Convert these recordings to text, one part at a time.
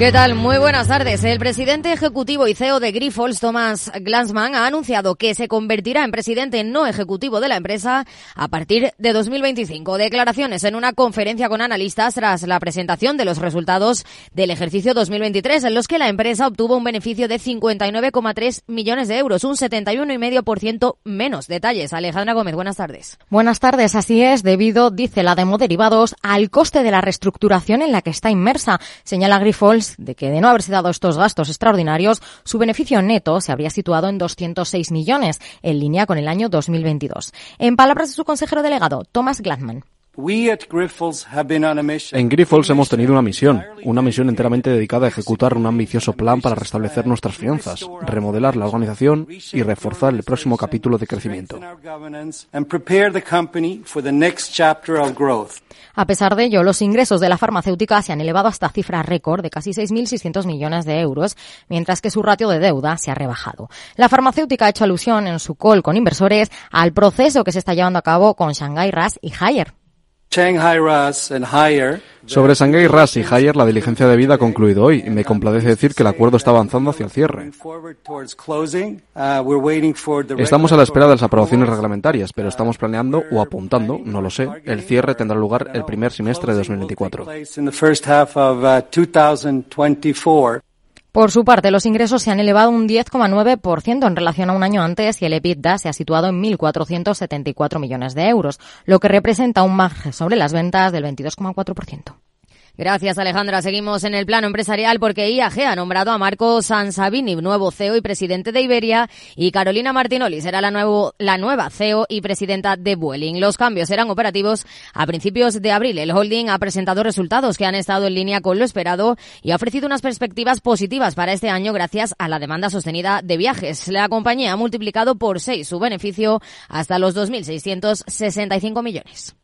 ¿Qué tal? Muy buenas tardes. El presidente ejecutivo y CEO de Grifols, Thomas Glansman, ha anunciado que se convertirá en presidente no ejecutivo de la empresa a partir de 2025. Declaraciones en una conferencia con analistas tras la presentación de los resultados del ejercicio 2023, en los que la empresa obtuvo un beneficio de 59,3 millones de euros, un 71,5% menos. Detalles. Alejandra Gómez, buenas tardes. Buenas tardes. Así es, debido, dice la Demo Derivados, al coste de la reestructuración en la que está inmersa. Señala Grifols de que de no haberse dado estos gastos extraordinarios, su beneficio neto se habría situado en 206 millones, en línea con el año 2022. En palabras de su consejero delegado, Thomas Gladman. En Grifols hemos tenido una misión, una misión enteramente dedicada a ejecutar un ambicioso plan para restablecer nuestras finanzas, remodelar la organización y reforzar el próximo capítulo de crecimiento. A pesar de ello, los ingresos de la farmacéutica se han elevado hasta cifra récord de casi 6.600 millones de euros, mientras que su ratio de deuda se ha rebajado. La farmacéutica ha hecho alusión en su call con inversores al proceso que se está llevando a cabo con Shanghai RAS y Haier. Sobre Shanghai RAS y Haier, la diligencia de vida ha concluido hoy y me complace decir que el acuerdo está avanzando hacia el cierre. Estamos a la espera de las aprobaciones reglamentarias, pero estamos planeando o apuntando, no lo sé, el cierre tendrá lugar el primer semestre de 2024. Por su parte, los ingresos se han elevado un 10,9% en relación a un año antes y el EBITDA se ha situado en 1.474 millones de euros, lo que representa un margen sobre las ventas del 22,4%. Gracias, Alejandra. Seguimos en el plano empresarial porque IAG ha nombrado a Marco Sansavini, nuevo CEO y presidente de Iberia, y Carolina Martinoli será la, nuevo, la nueva CEO y presidenta de Vueling. Los cambios serán operativos a principios de abril. El holding ha presentado resultados que han estado en línea con lo esperado y ha ofrecido unas perspectivas positivas para este año gracias a la demanda sostenida de viajes. La compañía ha multiplicado por seis su beneficio hasta los 2.665 millones.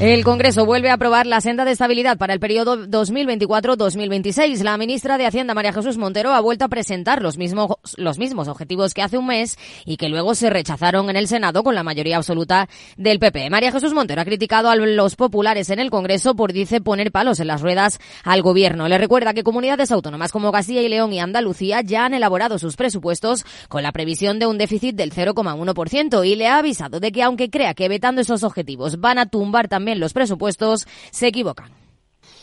El Congreso vuelve a aprobar la senda de estabilidad para el periodo 2024-2026. La ministra de Hacienda, María Jesús Montero, ha vuelto a presentar los mismos, los mismos objetivos que hace un mes y que luego se rechazaron en el Senado con la mayoría absoluta del PP. María Jesús Montero ha criticado a los populares en el Congreso por, dice, poner palos en las ruedas al gobierno. Le recuerda que comunidades autónomas como Castilla y León y Andalucía ya han elaborado sus presupuestos con la previsión de un déficit del 0,1% y le ha avisado de que aunque crea que vetando esos objetivos van a tumbar también también los presupuestos, se equivocan.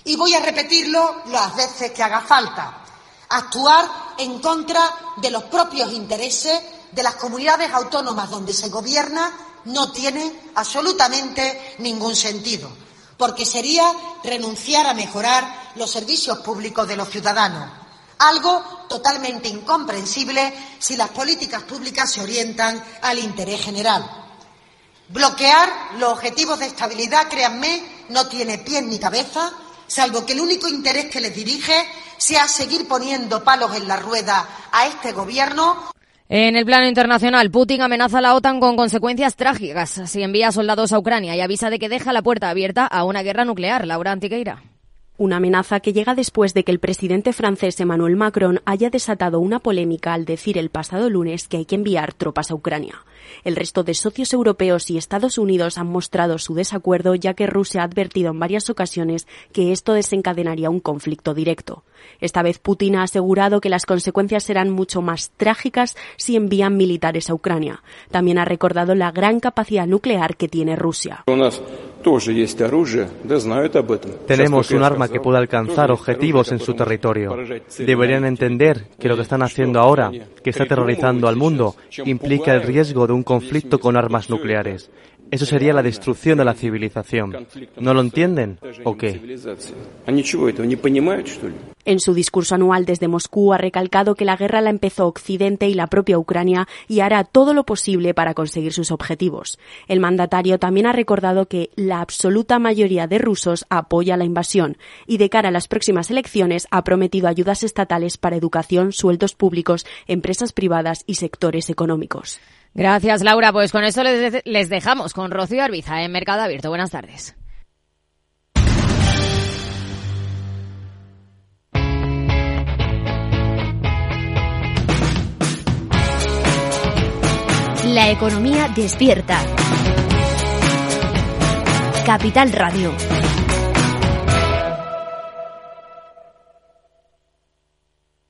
Y voy a repetirlo las veces que haga falta. Actuar en contra de los propios intereses de las comunidades autónomas donde se gobierna no tiene absolutamente ningún sentido, porque sería renunciar a mejorar los servicios públicos de los ciudadanos, algo totalmente incomprensible si las políticas públicas se orientan al interés general. Bloquear los objetivos de estabilidad, créanme, no tiene pies ni cabeza, salvo que el único interés que les dirige sea seguir poniendo palos en la rueda a este gobierno. En el plano internacional, Putin amenaza a la OTAN con consecuencias trágicas si envía soldados a Ucrania y avisa de que deja la puerta abierta a una guerra nuclear. Laura Antiqueira. Una amenaza que llega después de que el presidente francés Emmanuel Macron haya desatado una polémica al decir el pasado lunes que hay que enviar tropas a Ucrania. El resto de socios europeos y Estados Unidos han mostrado su desacuerdo ya que Rusia ha advertido en varias ocasiones que esto desencadenaría un conflicto directo. Esta vez Putin ha asegurado que las consecuencias serán mucho más trágicas si envían militares a Ucrania. También ha recordado la gran capacidad nuclear que tiene Rusia. Tenemos un arma que puede alcanzar objetivos en su territorio. Deberían entender que lo que están haciendo ahora, que está aterrorizando al mundo, implica el riesgo de un conflicto con armas nucleares. Eso sería la destrucción de la civilización. ¿No lo entienden o qué? En su discurso anual desde Moscú ha recalcado que la guerra la empezó Occidente y la propia Ucrania y hará todo lo posible para conseguir sus objetivos. El mandatario también ha recordado que la absoluta mayoría de rusos apoya la invasión y de cara a las próximas elecciones ha prometido ayudas estatales para educación, sueldos públicos, empresas privadas y sectores económicos. Gracias, Laura. Pues con eso les, les dejamos con Rocío Arbiza en Mercado Abierto. Buenas tardes. La economía despierta. Capital Radio.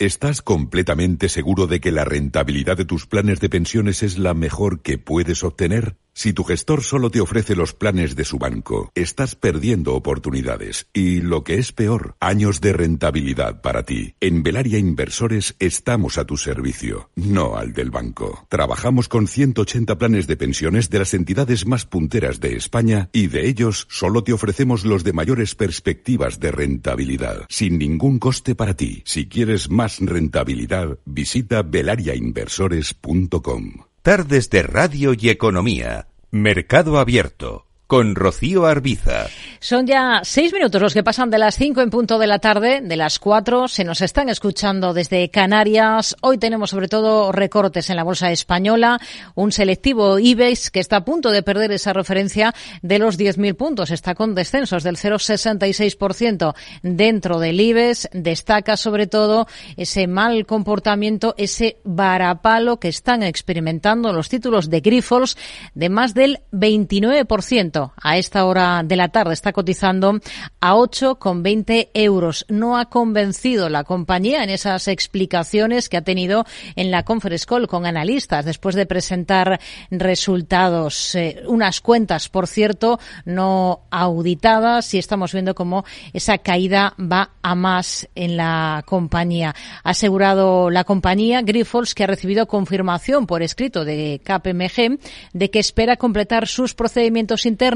¿Estás completamente seguro de que la rentabilidad de tus planes de pensiones es la mejor que puedes obtener? Si tu gestor solo te ofrece los planes de su banco, estás perdiendo oportunidades y, lo que es peor, años de rentabilidad para ti. En Velaria Inversores estamos a tu servicio, no al del banco. Trabajamos con 180 planes de pensiones de las entidades más punteras de España y de ellos solo te ofrecemos los de mayores perspectivas de rentabilidad, sin ningún coste para ti. Si quieres más rentabilidad, visita velariainversores.com. Tardes de Radio y Economía. Mercado Abierto con Rocío Arbiza. Son ya seis minutos los que pasan de las cinco en punto de la tarde, de las cuatro. Se nos están escuchando desde Canarias. Hoy tenemos sobre todo recortes en la bolsa española, un selectivo IBEX que está a punto de perder esa referencia de los 10.000 puntos. Está con descensos del 0,66% dentro del IBEX. Destaca sobre todo ese mal comportamiento, ese varapalo que están experimentando los títulos de Grifols de más del 29% a esta hora de la tarde. Está cotizando a 8,20 euros. No ha convencido la compañía en esas explicaciones que ha tenido en la conference call con analistas después de presentar resultados. Eh, unas cuentas, por cierto, no auditadas y estamos viendo cómo esa caída va a más en la compañía. Ha asegurado la compañía Grifols que ha recibido confirmación por escrito de KPMG de que espera completar sus procedimientos internos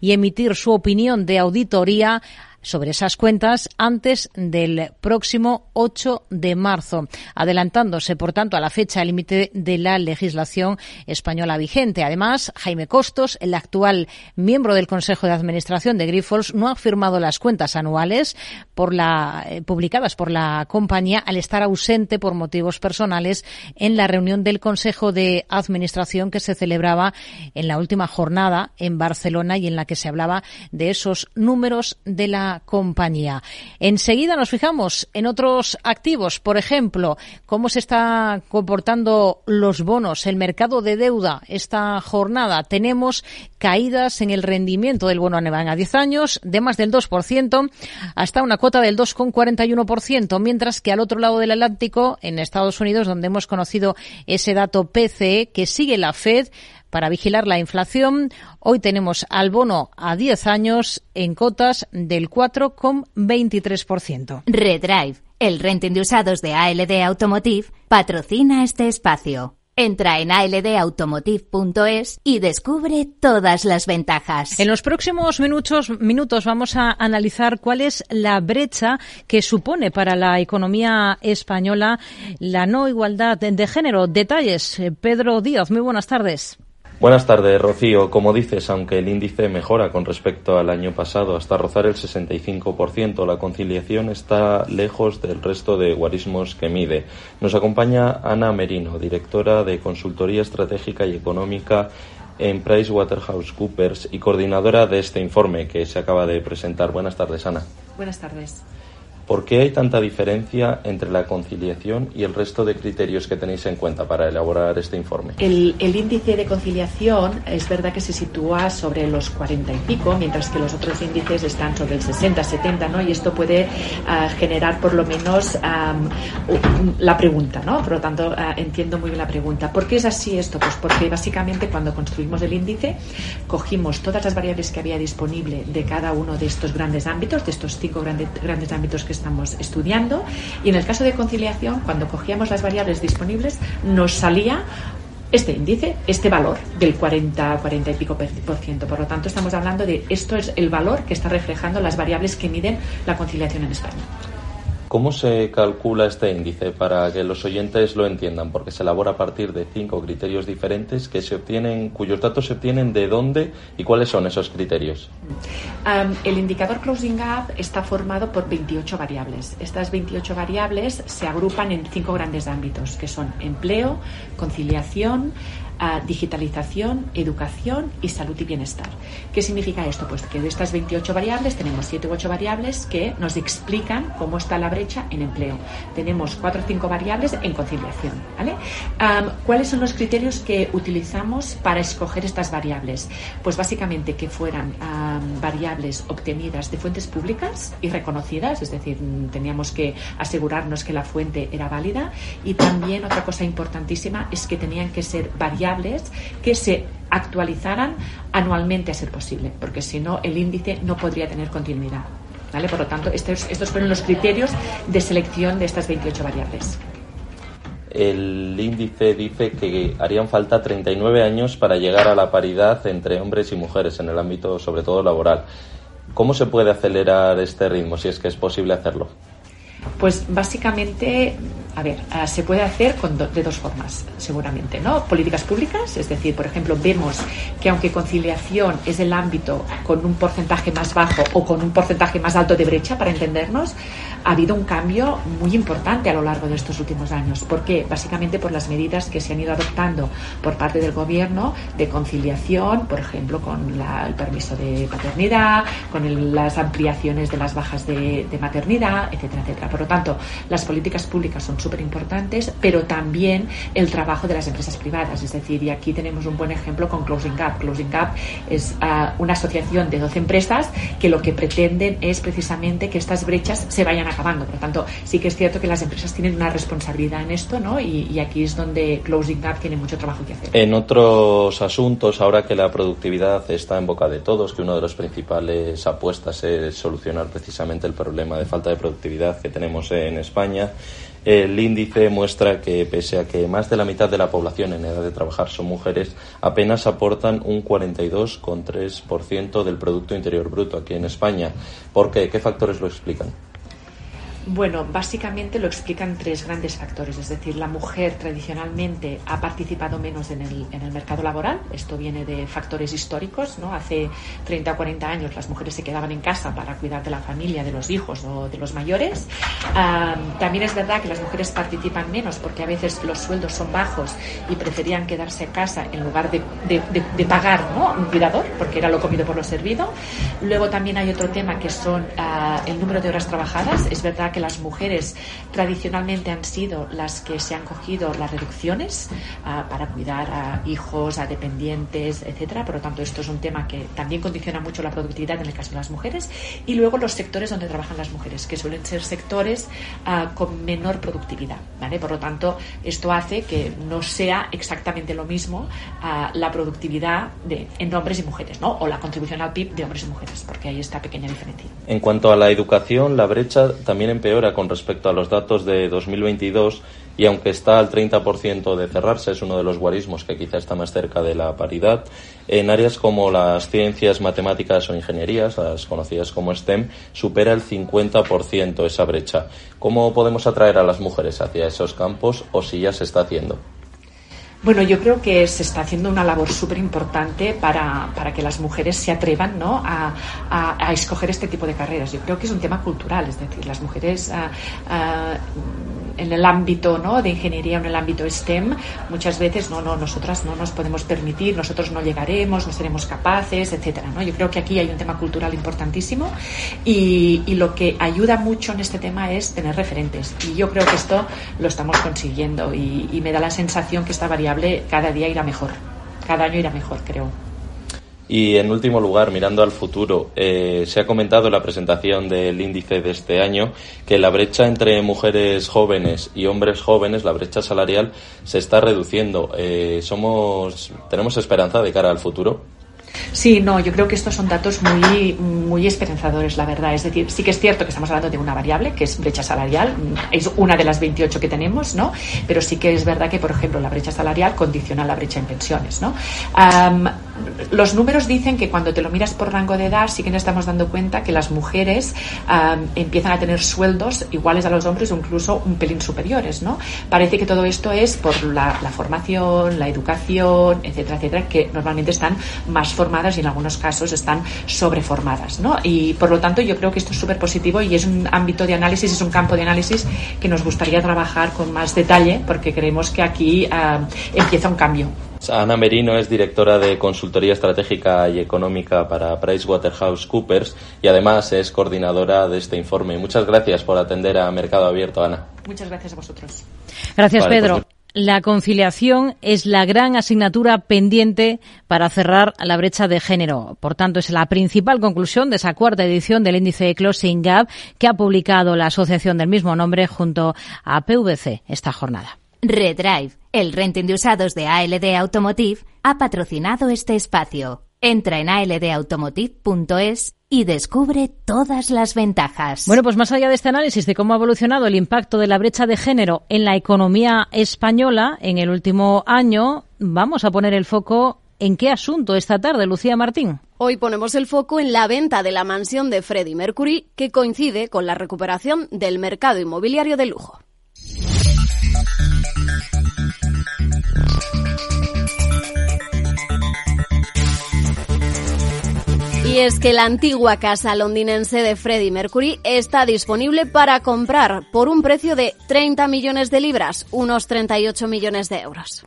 y emitir su opinión de auditoría sobre esas cuentas antes del próximo 8 de marzo, adelantándose, por tanto, a la fecha límite de la legislación española vigente. Además, Jaime Costos, el actual miembro del Consejo de Administración de Grifols, no ha firmado las cuentas anuales por la, eh, publicadas por la compañía al estar ausente por motivos personales en la reunión del Consejo de Administración que se celebraba en la última jornada en Barcelona y en la que se hablaba de esos números de la compañía. Enseguida nos fijamos en otros activos, por ejemplo, cómo se está comportando los bonos, el mercado de deuda esta jornada. Tenemos caídas en el rendimiento del bono a 10 años de más del 2% hasta una cuota del 2,41%, mientras que al otro lado del Atlántico, en Estados Unidos, donde hemos conocido ese dato PCE que sigue la Fed, para vigilar la inflación. Hoy tenemos al bono a 10 años en cotas del 4,23%. Redrive, el renting de usados de ALD Automotive, patrocina este espacio. Entra en aldautomotive.es y descubre todas las ventajas. En los próximos minutos, minutos vamos a analizar cuál es la brecha que supone para la economía española la no igualdad de género. Detalles, Pedro Díaz, muy buenas tardes. Buenas tardes, Rocío. Como dices, aunque el índice mejora con respecto al año pasado hasta rozar el 65%, la conciliación está lejos del resto de guarismos que mide. Nos acompaña Ana Merino, directora de Consultoría Estratégica y Económica en PricewaterhouseCoopers y coordinadora de este informe que se acaba de presentar. Buenas tardes, Ana. Buenas tardes. ¿Por qué hay tanta diferencia entre la conciliación y el resto de criterios que tenéis en cuenta para elaborar este informe? El, índice de conciliación es verdad que se sitúa sobre los 40 y pico, mientras que los otros índices están sobre el 60, 70, ¿no? Y esto puede ah, generar por lo menos la pregunta, ¿no? Por lo tanto, ah, entiendo muy bien la pregunta. ¿Por qué es así esto? Pues porque básicamente cuando construimos el índice cogimos todas las variables que había disponible de cada uno de estos grandes ámbitos, de estos cinco grandes, grandes ámbitos que estamos estudiando y en el caso de conciliación, cuando cogíamos las variables disponibles, nos salía este índice, este valor del 40, 40 y pico por ciento. Por lo tanto, estamos hablando de esto es el valor que está reflejando las variables que miden la conciliación en España. ¿Cómo se calcula este índice para que los oyentes lo entiendan? Porque se elabora a partir de cinco criterios diferentes que se obtienen, cuyos datos se obtienen de dónde y cuáles son esos criterios. el indicador Closing Gap está formado por 28 variables. Estas 28 variables se agrupan en cinco grandes ámbitos, que son empleo, conciliación, digitalización, educación y salud y bienestar. ¿Qué significa esto? Pues que de estas 28 variables tenemos 7 u 8 variables que nos explican cómo está la brecha en empleo. Tenemos 4 o 5 variables en conciliación. ¿Cuáles son los criterios que utilizamos para escoger estas variables? Pues básicamente que fueran variables obtenidas de fuentes públicas y reconocidas, es decir, teníamos que asegurarnos que la fuente era válida y también otra cosa importantísima es que tenían que ser variables que se actualizaran anualmente a ser posible, porque si no el índice no podría tener continuidad. ¿vale? Por lo tanto, estos, estos fueron los criterios de selección de estas 28 variables. El índice dice que harían falta 39 años para llegar a la paridad entre hombres y mujeres en el ámbito, sobre todo laboral. ¿Cómo se puede acelerar este ritmo, si es que es posible hacerlo? Pues básicamente a ver, ah, se puede hacer de dos formas, seguramente, ¿no? Políticas públicas, es decir, por ejemplo, vemos que aunque conciliación es el ámbito con un porcentaje más bajo o con un porcentaje más alto de brecha, para entendernos, ha habido un cambio muy importante a lo largo de estos últimos años. ¿Por qué? Básicamente por las medidas que se han ido adoptando por parte del gobierno de conciliación, por ejemplo, con el permiso de paternidad, con las ampliaciones de las bajas de, de maternidad, etcétera, etcétera. Por lo tanto, las políticas públicas son súper importantes, pero también el trabajo de las empresas privadas. Es decir, y aquí tenemos un buen ejemplo con Closing Gap. Closing Gap es ah, una asociación de 12 empresas que lo que pretenden es precisamente que estas brechas se vayan acabando. Por lo tanto, sí que es cierto que las empresas tienen una responsabilidad en esto, ¿no? Y, y aquí es donde Closing Gap tiene mucho trabajo que hacer. En otros asuntos, ahora que la productividad está en boca de todos, que una de las principales apuestas es solucionar precisamente el problema de falta de productividad que tenemos en España, el índice muestra que, pese a que más de la mitad de la población en edad de trabajar son mujeres, apenas aportan un 42,3% del Producto Interior Bruto aquí en España. ¿Por qué? ¿Qué factores lo explican? Bueno, básicamente lo explican tres grandes factores. Es decir, la mujer tradicionalmente ha participado menos en el, en el mercado laboral. Esto viene de factores históricos. ¿no? Hace 30 o 40 años las mujeres se quedaban en casa para cuidar de la familia, de los hijos o de los mayores. también es verdad que las mujeres participan menos porque a veces los sueldos son bajos y preferían quedarse en casa en lugar de, de, pagar ¿no? un cuidador, porque era lo comido por lo servido. Luego también hay otro tema que son ah, el número de horas trabajadas. Es verdad que las mujeres tradicionalmente han sido las que se han cogido las reducciones ah, para cuidar a hijos, a dependientes, etcétera. Por lo tanto, esto es un tema que también condiciona mucho la productividad en el caso de las mujeres. Y luego los sectores donde trabajan las mujeres, que suelen ser sectores ah, con menor productividad. ¿vale? Por lo tanto, esto hace que no sea exactamente lo mismo ah, la productividad de, en hombres y mujeres, ¿no? o la contribución al PIB de hombres y mujeres, porque hay esta pequeña diferencia. En cuanto a la educación, la brecha también empeora con respecto a los datos de 2022 y aunque está al 30% de cerrarse, es uno de los guarismos que quizá está más cerca de la paridad, en áreas como las ciencias, matemáticas o ingenierías, las conocidas como STEM, supera el 50% esa brecha. ¿Cómo podemos atraer a las mujeres hacia esos campos o si ya se está haciendo? Bueno, yo creo que se está haciendo una labor súper importante para, para, que las mujeres se atrevan ¿no? a, a, a, escoger este tipo de carreras. Yo creo que es un tema cultural, es decir, las mujeres ah, ah, en el ámbito ¿no? de ingeniería, en el ámbito STEM, muchas veces no, no, nosotras no nos podemos permitir, nosotros no llegaremos, no seremos capaces, etcétera. ¿no? Yo creo que aquí hay un tema cultural importantísimo y, y lo que ayuda mucho en este tema es tener referentes. Y yo creo que esto lo estamos consiguiendo y, y me da la sensación que esta variable cada día irá mejor. Cada año irá mejor, creo. Y en último lugar, mirando al futuro, eh, se ha comentado en la presentación del índice de este año que la brecha entre mujeres jóvenes y hombres jóvenes, la brecha salarial, se está reduciendo. Eh, somos, ¿Tenemos esperanza de cara al futuro? Sí, no, yo creo que estos son datos muy, muy esperanzadores, la verdad. Es decir, sí que es cierto que estamos hablando de una variable, que es brecha salarial, es una de las 28 que tenemos, ¿no? Pero sí que es verdad que, por ejemplo, la brecha salarial condiciona la brecha en pensiones, ¿no? los números dicen que cuando te lo miras por rango de edad, sí que nos estamos dando cuenta que las mujeres empiezan a tener sueldos iguales a los hombres o incluso un pelín superiores, ¿no? Parece que todo esto es por la, la formación, la educación, etcétera, etcétera, que normalmente están más formadas y en algunos casos están sobreformadas. ¿no? Y por lo tanto yo creo que esto es súper positivo y es un ámbito de análisis, es un campo de análisis que nos gustaría trabajar con más detalle porque creemos que aquí uh, empieza un cambio. Ana Merino es directora de consultoría estratégica y económica para PricewaterhouseCoopers y además es coordinadora de este informe. Muchas gracias por atender a Mercado Abierto, Ana. Muchas gracias a vosotros. Gracias, Pedro. Pues la conciliación es la gran asignatura pendiente para cerrar la brecha de género. Por tanto, es la principal conclusión de esa cuarta edición del índice de Closing Gap que ha publicado la asociación del mismo nombre junto a PVC esta jornada. Redrive, el renting de usados de ALD Automotive, ha patrocinado este espacio. Entra en aldautomotive.es y descubre todas las ventajas. Bueno, pues más allá de este análisis de cómo ha evolucionado el impacto de la brecha de género en la economía española en el último año, vamos a poner el foco en qué asunto esta tarde, Lucía Martín. Hoy ponemos el foco en la venta de la mansión de Freddie Mercury, que coincide con la recuperación del mercado inmobiliario de lujo. Y es que la antigua casa londinense de Freddie Mercury está disponible para comprar por un precio de 30 millones de libras, unos 38 millones de euros.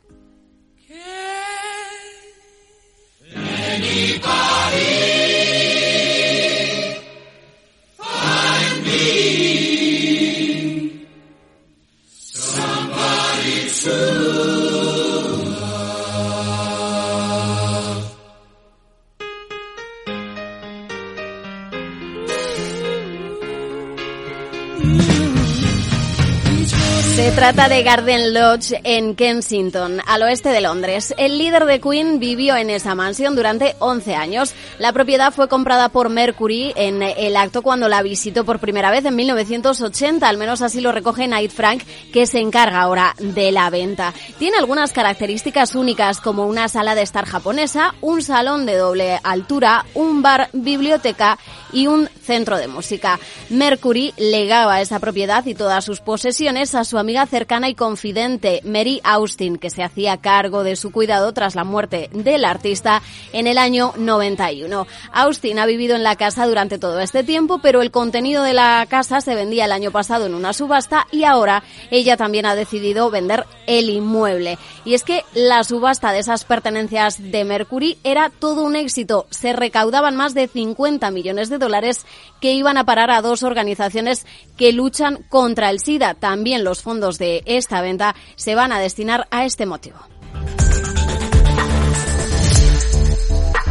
Se trata de Garden Lodge en Kensington, al oeste de Londres. El líder de Queen vivió en esa mansión durante 11 años. La propiedad fue comprada por Mercury en el acto cuando la visitó por primera vez en 1980, al menos así lo recoge Knight Frank, que se encarga ahora de la venta. Tiene algunas características únicas como una sala de estar japonesa, un salón de doble altura, un bar, biblioteca y un centro de música. Mercury legaba esa propiedad y todas sus posesiones a su amiga cercana y confidente, Mary Austin, que se hacía cargo de su cuidado tras la muerte del artista en el año 91. Austin ha vivido en la casa durante todo este tiempo, pero el contenido de la casa se vendía el año pasado en una subasta y ahora ella también ha decidido vender el inmueble. Y es que la subasta de esas pertenencias de Mercury era todo un éxito. Se recaudaban más de 50 millones de dólares que iban a parar a dos organizaciones que luchan contra el SIDA. También los fondos de esta venta se van a destinar a este motivo.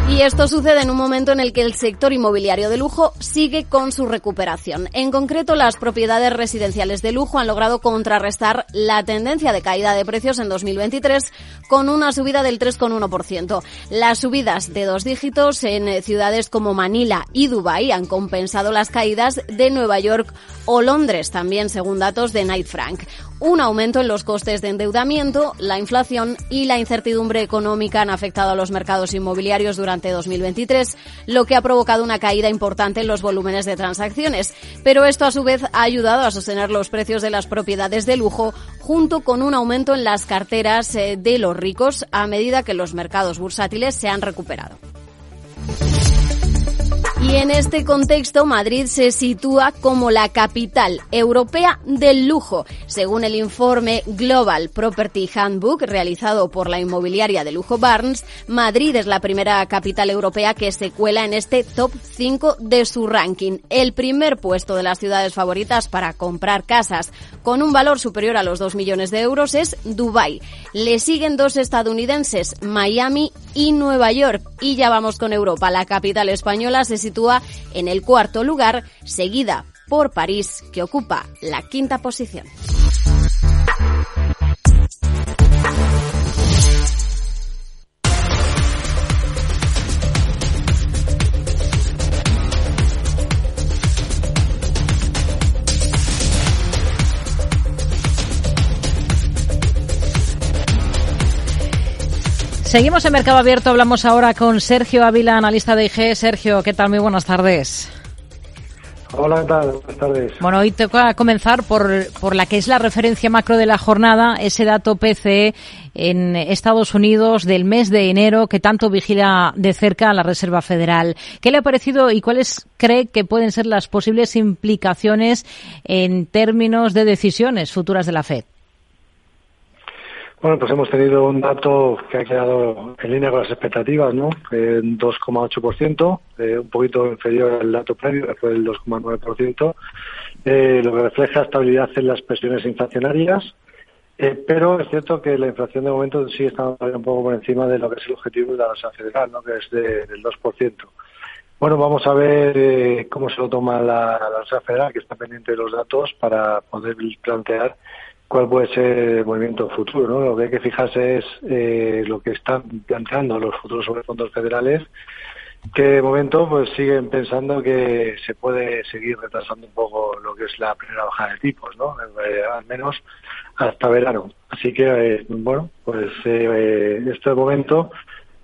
Y esto sucede en un momento en el que el sector inmobiliario de lujo sigue con su recuperación. En concreto, las propiedades residenciales de lujo han logrado contrarrestar la tendencia de caída de precios en 2023 con una subida del 3,1%. Las subidas de dos dígitos en ciudades como Manila y Dubái han compensado las caídas de Nueva York o Londres, también según datos de Knight Frank un aumento en los costes de endeudamiento, la inflación y la incertidumbre económica han afectado a los mercados inmobiliarios durante 2023, lo que ha provocado una caída importante en los volúmenes de transacciones. Pero esto a su vez ha ayudado a sostener los precios de las propiedades de lujo junto con un aumento en las carteras eh, de los ricos a medida que los mercados bursátiles se han recuperado. Y en este contexto, Madrid se sitúa como la capital europea del lujo, según el informe Global Property Handbook realizado por la inmobiliaria de lujo Barnes. Madrid es la primera capital europea que se cuela en este top 5 de su ranking. El primer puesto de las ciudades favoritas para comprar casas con un valor superior a los 2 millones de euros es Dubai. Le siguen dos estadounidenses, Miami y Nueva York. Y ya vamos con Europa. La capital española se sitúa en el cuarto lugar, seguida por París, que ocupa la quinta posición. Seguimos en Mercado Abierto, hablamos ahora con Sergio Ávila, analista de IG. Sergio, ¿qué tal? Muy buenas tardes. Hola, ¿qué tal? Buenas tardes. Bueno, hoy toca comenzar por, por la que es la referencia macro de la jornada, ese dato PCE en Estados Unidos del mes de enero que tanto vigila de cerca la Reserva Federal. ¿Qué le ha parecido y cuáles cree que pueden ser las posibles implicaciones en términos de decisiones futuras de la FED? Bueno, pues hemos tenido un dato que ha quedado en línea con las expectativas, ¿no? En 2,8%, eh, un poquito inferior al dato previo, que fue el 2,9%, eh, lo que refleja estabilidad en las presiones inflacionarias, eh, pero es cierto que la inflación de momento sigue estando un poco por encima de lo que es el objetivo de la tasa federal, ¿no? Que es del 2%. Bueno, vamos a ver eh, cómo se lo toma la, la Federal, que está pendiente de los datos, para poder plantear cuál puede ser el movimiento futuro. ¿no? Lo que hay que fijarse es eh, lo que están planteando los futuros sobre fondos federales, que de momento pues siguen pensando que se puede seguir retrasando un poco lo que es la primera bajada de tipos, ¿no? Eh, al menos hasta verano. Así que, eh, bueno, pues eh, este momento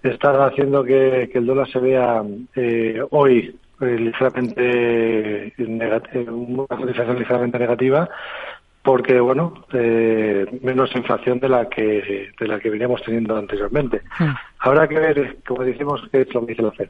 está haciendo que, el dólar se vea hoy ligeramente una ligeramente negativa porque bueno eh, menos inflación de la que de la que veníamos teniendo anteriormente hmm. habrá que ver como decimos qué es lo que dice la Fed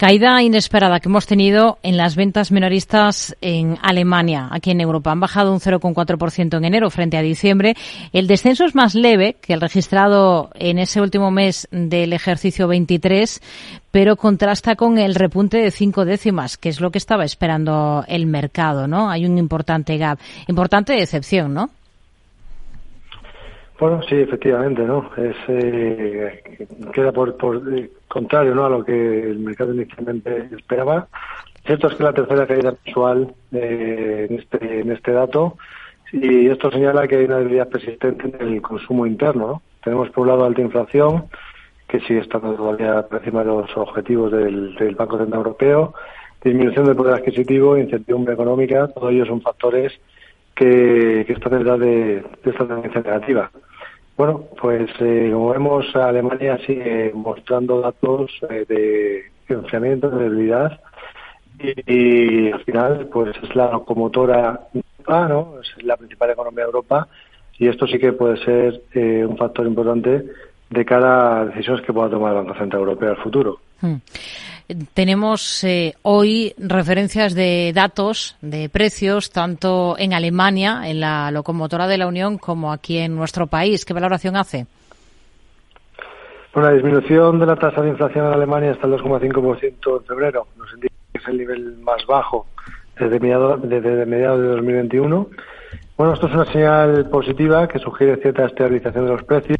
Caída inesperada que hemos tenido en las ventas minoristas en Alemania, aquí en Europa. Han bajado un 0,4% en enero frente a diciembre. El descenso es más leve que el registrado en ese último mes del ejercicio 23, pero contrasta con el repunte de cinco décimas, que es lo que estaba esperando el mercado, ¿no? Hay un importante gap, importante decepción, ¿no? Bueno, sí, efectivamente, ¿no? Es, eh, queda por, por eh, contrario ¿no? a lo que el mercado inicialmente esperaba. Cierto es que la tercera caída mensual eh, en, este, en este dato y esto señala que hay una debilidad persistente en el consumo interno. ¿no? Tenemos por un lado alta inflación, que sigue estando todavía por encima de los objetivos del, Banco Central Europeo, disminución del poder adquisitivo, incertidumbre económica, todos ellos son factores que, que están detrás de esta tendencia negativa. Bueno, pues eh, como vemos, Alemania sigue mostrando datos eh, de enfriamiento, de debilidad, y, al final, pues es la locomotora, ah, ¿no? es la principal economía de Europa, y esto sí que puede ser eh, un factor importante de cara a decisiones que pueda tomar el Banco Central Europeo al futuro. Hmm. Tenemos eh, hoy referencias de datos de precios tanto en Alemania, en la locomotora de la Unión, como aquí en nuestro país. ¿Qué valoración hace? Bueno, la disminución de la tasa de inflación en Alemania está el 2,5% en febrero. Nos indica que es el nivel más bajo desde mediados, desde mediados de 2021. Bueno, esto es una señal positiva que sugiere cierta estabilización de los precios.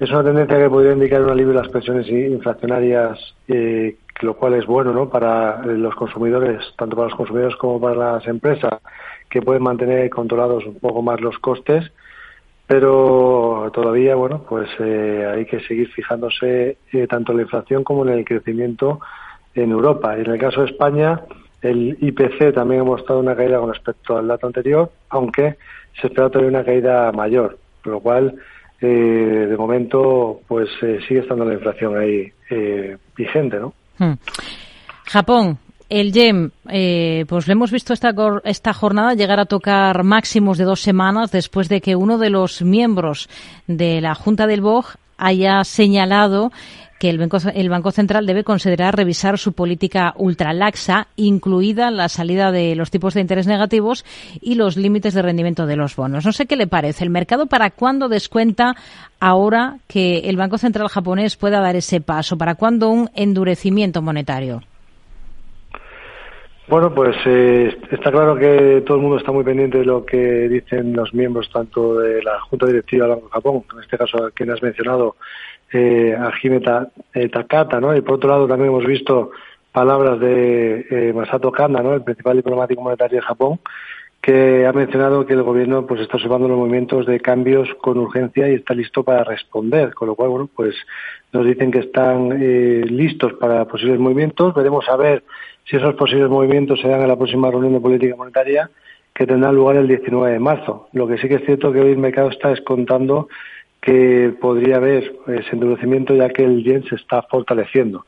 Es una tendencia que podría indicar un alivio de las presiones inflacionarias eh, lo cual es bueno ¿no? para eh, los consumidores, tanto para los consumidores como para las empresas, que pueden mantener controlados un poco más los costes, pero todavía, bueno, pues eh, hay que seguir fijándose eh, tanto en la inflación como en el crecimiento en Europa. Y en el caso de España, el IPC también ha mostrado una caída con respecto al dato anterior, aunque se espera todavía una caída mayor, lo cual, de momento, pues sigue estando la inflación ahí vigente, ¿no? Hmm. Japón, el YEM, eh, pues le hemos visto esta, esta jornada llegar a tocar máximos de dos semanas después de que uno de los miembros de la Junta del BOG haya señalado que el Banco, el Banco Central debe considerar revisar su política ultralaxa, incluida la salida de los tipos de interés negativos y los límites de rendimiento de los bonos. No sé qué le parece. ¿El mercado para cuándo descuenta ahora que el Banco Central japonés pueda dar ese paso? ¿Para cuándo un endurecimiento monetario? Bueno, pues eh, está claro que todo el mundo está muy pendiente de lo que dicen los miembros tanto de la Junta Directiva del Banco de Japón, en este caso a quien has mencionado, eh, a eh, Takata, ¿no? Y por otro lado también hemos visto palabras de eh, Masato Kanda, ¿no? El principal diplomático monetario de Japón, que ha mencionado que el gobierno pues está observando los movimientos de cambios con urgencia y está listo para responder, con lo cual, bueno, pues nos dicen que están eh, listos para posibles movimientos. Veremos a ver si esos posibles movimientos se dan en la próxima reunión de política monetaria que tendrá lugar el 19 de marzo. Lo que sí que es cierto que hoy el mercado está descontando que podría haber ese endurecimiento ya que el yen se está fortaleciendo.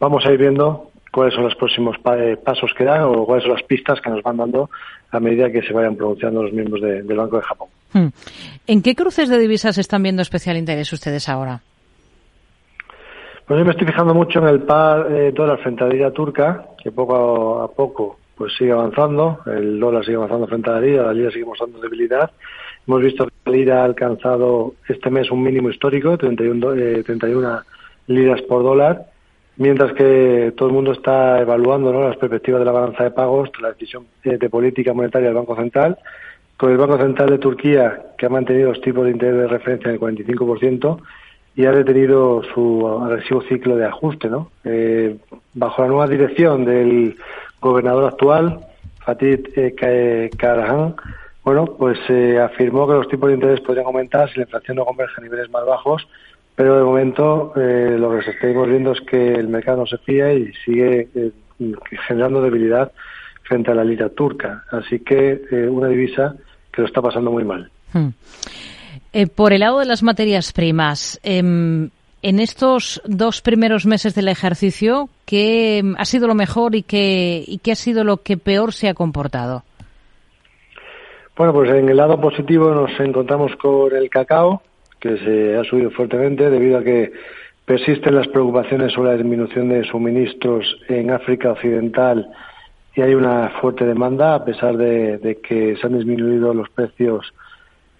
Vamos a ir viendo cuáles son los próximos eh, pasos que dan o cuáles son las pistas que nos van dando a medida que se vayan pronunciando los miembros del Banco de Japón. Hmm. ¿En qué cruces de divisas están viendo especial interés ustedes ahora? Pues yo me estoy fijando mucho en el par eh, dólar frente a la lira turca, que poco a poco pues sigue avanzando, el dólar sigue avanzando frente a la lira, la lira sigue mostrando debilidad, Hemos visto que la lira ha alcanzado este mes un mínimo histórico, 31, 31 liras por dólar, mientras que todo el mundo está evaluando las perspectivas de la balanza de pagos la decisión de política monetaria del Banco Central, con el Banco Central de Turquía, que ha mantenido los tipos de interés de referencia en el 45%, y ha detenido su agresivo ciclo de ajuste. ¿no? Eh, bajo la nueva dirección del gobernador actual, Fatih eh, Karahan, bueno, pues se afirmó que los tipos de interés podrían aumentar si la inflación no converge a niveles más bajos pero de momento eh, lo que estamos viendo es que el mercado no se fía y sigue eh, generando debilidad frente a la lira turca. Así que eh, una divisa que lo está pasando muy mal. Hmm. por el lado de las materias primas, em, en estos dos primeros meses del ejercicio, ¿qué ha sido lo mejor y qué, y qué ha sido lo que peor se ha comportado? Bueno, pues en el lado positivo nos encontramos con el cacao, que se ha subido fuertemente debido a que persisten las preocupaciones sobre la disminución de suministros en África Occidental y hay una fuerte demanda a pesar de, que se han disminuido los precios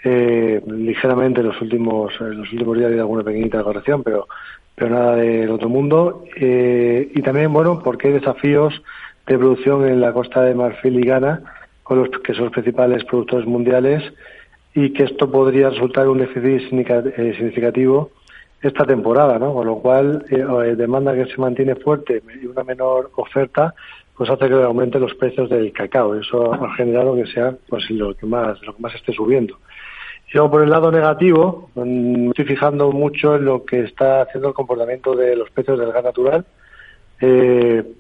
eh, ligeramente en los últimos en los últimos días ha alguna pequeñita corrección pero pero nada del otro mundo. Eh, y también bueno porque hay desafíos de producción en la costa de Marfil y Ghana con los que son los principales productores mundiales y que esto podría resultar un déficit eh, significativo esta temporada, ¿no? Con lo cual, eh, eh, demanda que se mantiene fuerte y una menor oferta, pues hace que aumenten los precios del cacao. Eso ha generado que sea pues lo que más lo que más esté subiendo. Y luego por el lado negativo, mm, me estoy fijando mucho en lo que está haciendo el comportamiento de los precios del gas natural,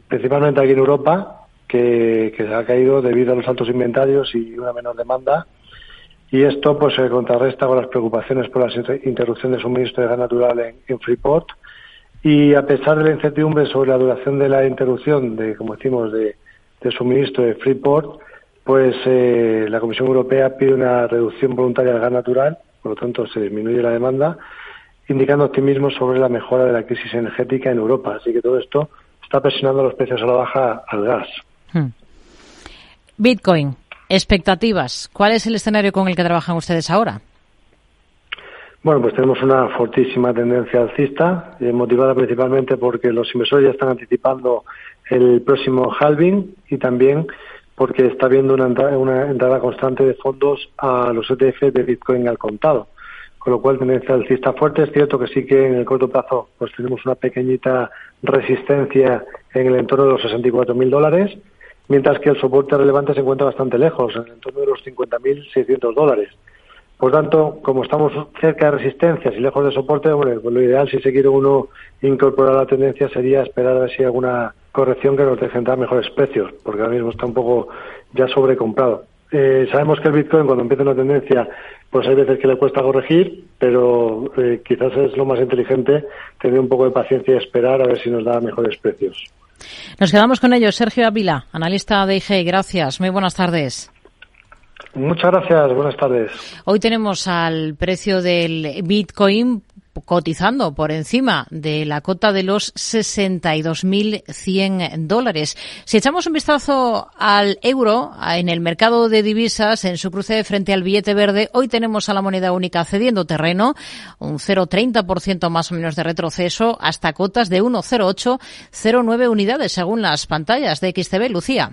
principalmente aquí en Europa, que, se ha caído debido a los altos inventarios y una menor demanda. Y esto pues se contrarresta con las preocupaciones por la interrupción de suministro de gas natural en, Freeport. Y a pesar de la incertidumbre sobre la duración de la interrupción de como decimos de, suministro de Freeport pues eh, la Comisión Europea pide una reducción voluntaria del gas natural por lo tanto se disminuye la demanda indicando optimismo sobre la mejora de la crisis energética en Europa. Así que todo esto está presionando los precios a la baja al gas hmm. Bitcoin Expectativas. ¿Cuál es el escenario con el que trabajan ustedes ahora? Bueno, pues tenemos una fortísima tendencia alcista, eh, motivada principalmente porque los inversores ya están anticipando el próximo halving y también porque está habiendo una entrada, constante de fondos a los ETF de Bitcoin al contado. Con lo cual, tendencia alcista fuerte. Es cierto que sí que en el corto plazo pues tenemos una pequeñita resistencia en el entorno de los 64.000 dólares, mientras que el soporte relevante se encuentra bastante lejos, en el entorno de los 50.600 dólares. Por tanto, como estamos cerca de resistencias y lejos de soporte, bueno, pues lo ideal si se quiere uno incorporar la tendencia sería esperar a ver si hay alguna corrección que nos deje entrar mejores precios, porque ahora mismo está un poco ya sobrecomprado. Eh, sabemos que el Bitcoin cuando empieza una tendencia, pues hay veces que le cuesta corregir, pero eh, quizás es lo más inteligente tener un poco de paciencia y esperar a ver si nos da mejores precios. Nos quedamos con ellos. Sergio Ávila, analista de IG. Gracias. Muy buenas tardes. Muchas gracias. Buenas tardes. Hoy tenemos al precio del Bitcoin cotizando por encima de la cota de los 62.100 dólares. Si echamos un vistazo al euro en el mercado de divisas, en su cruce frente al billete verde, hoy tenemos a la moneda única cediendo terreno, un 0,30% más o menos de retroceso, hasta cotas de 1,0809 unidades según las pantallas de XTB. Lucía.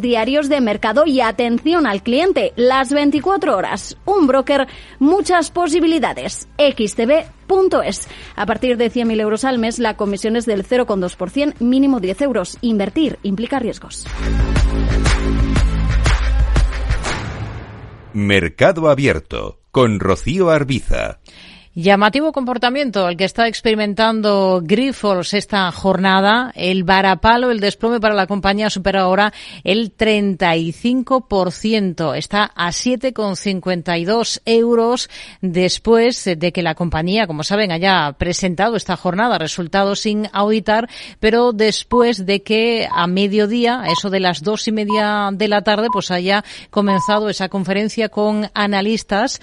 diarios de mercado y atención al cliente las 24 horas. Un broker, muchas posibilidades. xtb.es. A partir de 100.000 euros al mes, la comisión es del 0,2%, mínimo 10 euros. Invertir implica riesgos. Mercado Abierto con Rocío Arbiza. Llamativo comportamiento el que está experimentando Grifols esta jornada. El varapalo, el desplome para la compañía supera ahora el 35%. Está a 7,52 euros después de que la compañía, como saben, haya presentado esta jornada resultados sin auditar, pero después de que a mediodía, eso de las dos y media de la tarde, pues haya comenzado esa conferencia con analistas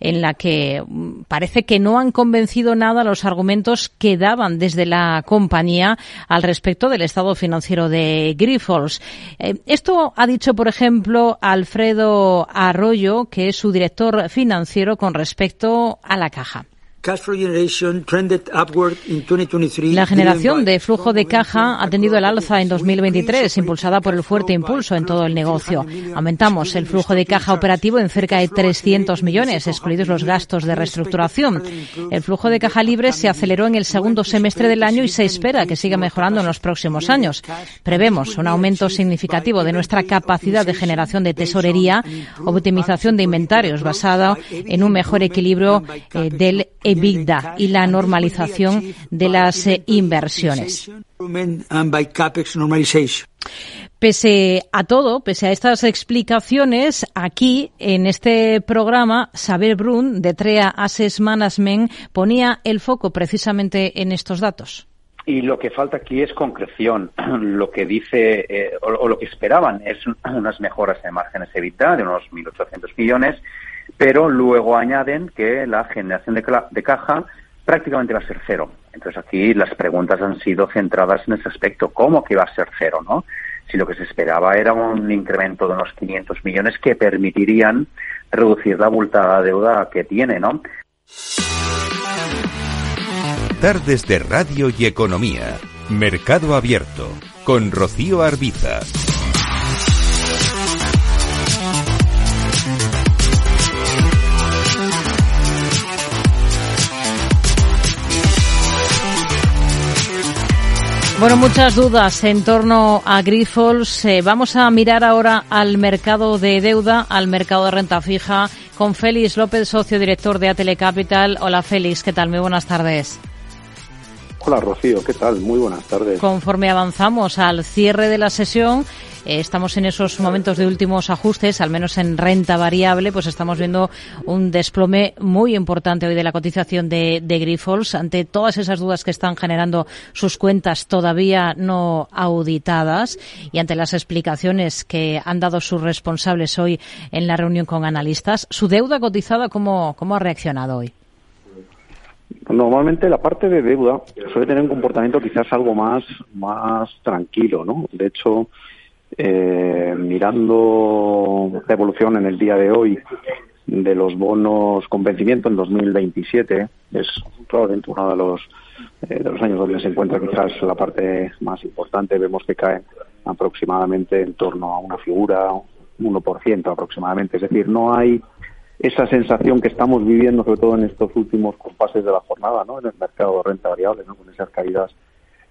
en la que mm, parece que no han convencido nada los argumentos que daban desde la compañía al respecto del estado financiero de Grifols. Eh, esto ha dicho, por ejemplo, Alfredo Arroyo, que es su director financiero con respecto a la caja. La generación de flujo de caja ha tenido el alza en 2023, impulsada por el fuerte impulso en todo el negocio. Aumentamos el flujo de caja operativo en cerca de 300 millones, excluidos los gastos de reestructuración. El flujo de caja libre se aceleró en el segundo semestre del año y se espera que siga mejorando en los próximos años. Prevemos un aumento significativo de nuestra capacidad de generación de tesorería, optimización de inventarios basada en un mejor equilibrio eh, del EBITDA y la normalización de las eh, inversiones. Pese a todo, pese a estas explicaciones, aquí en este programa, Saber Brun de Trea Asset Management ponía el foco precisamente en estos datos. Y lo que falta aquí es concreción. Lo que dice eh, o, lo que esperaban es unas mejoras de márgenes EBITDA de unos 1.800 millones pero luego añaden que la generación de, caja prácticamente va a ser cero. Entonces aquí las preguntas han sido centradas en ese aspecto, ¿cómo que va a ser cero, no? Si lo que se esperaba era un incremento de unos 500 millones que permitirían reducir la abultada deuda que tiene, ¿no? Tardes de Radio y Economía. Mercado Abierto. Con Rocío Arbiza. Bueno, muchas dudas en torno a Grifols. Eh, vamos a mirar ahora al mercado de deuda, al mercado de renta fija, con Félix López, socio director de Atele Capital. Hola Félix, ¿qué tal? Muy buenas tardes. Hola Rocío, ¿qué tal? Muy buenas tardes. Conforme avanzamos al cierre de la sesión, eh, estamos en esos momentos de últimos ajustes, al menos en renta variable, pues estamos viendo un desplome muy importante hoy de la cotización de, de Grifols ante todas esas dudas que están generando sus cuentas todavía no auditadas y ante las explicaciones que han dado sus responsables hoy en la reunión con analistas. ¿Su deuda cotizada cómo, cómo ha reaccionado hoy? Normalmente la parte de deuda suele tener un comportamiento quizás algo más, más tranquilo, ¿no? De hecho, eh, mirando la evolución en el día de hoy de los bonos con vencimiento en 2027, es probablemente uno de los, eh, de los años donde se encuentra quizás la parte más importante. Vemos que cae aproximadamente en torno a una figura, 1% aproximadamente. Es decir, no hay esa sensación que estamos viviendo, sobre todo en estos últimos compases de la jornada, ¿no? en el mercado de renta variable, ¿no? con esas caídas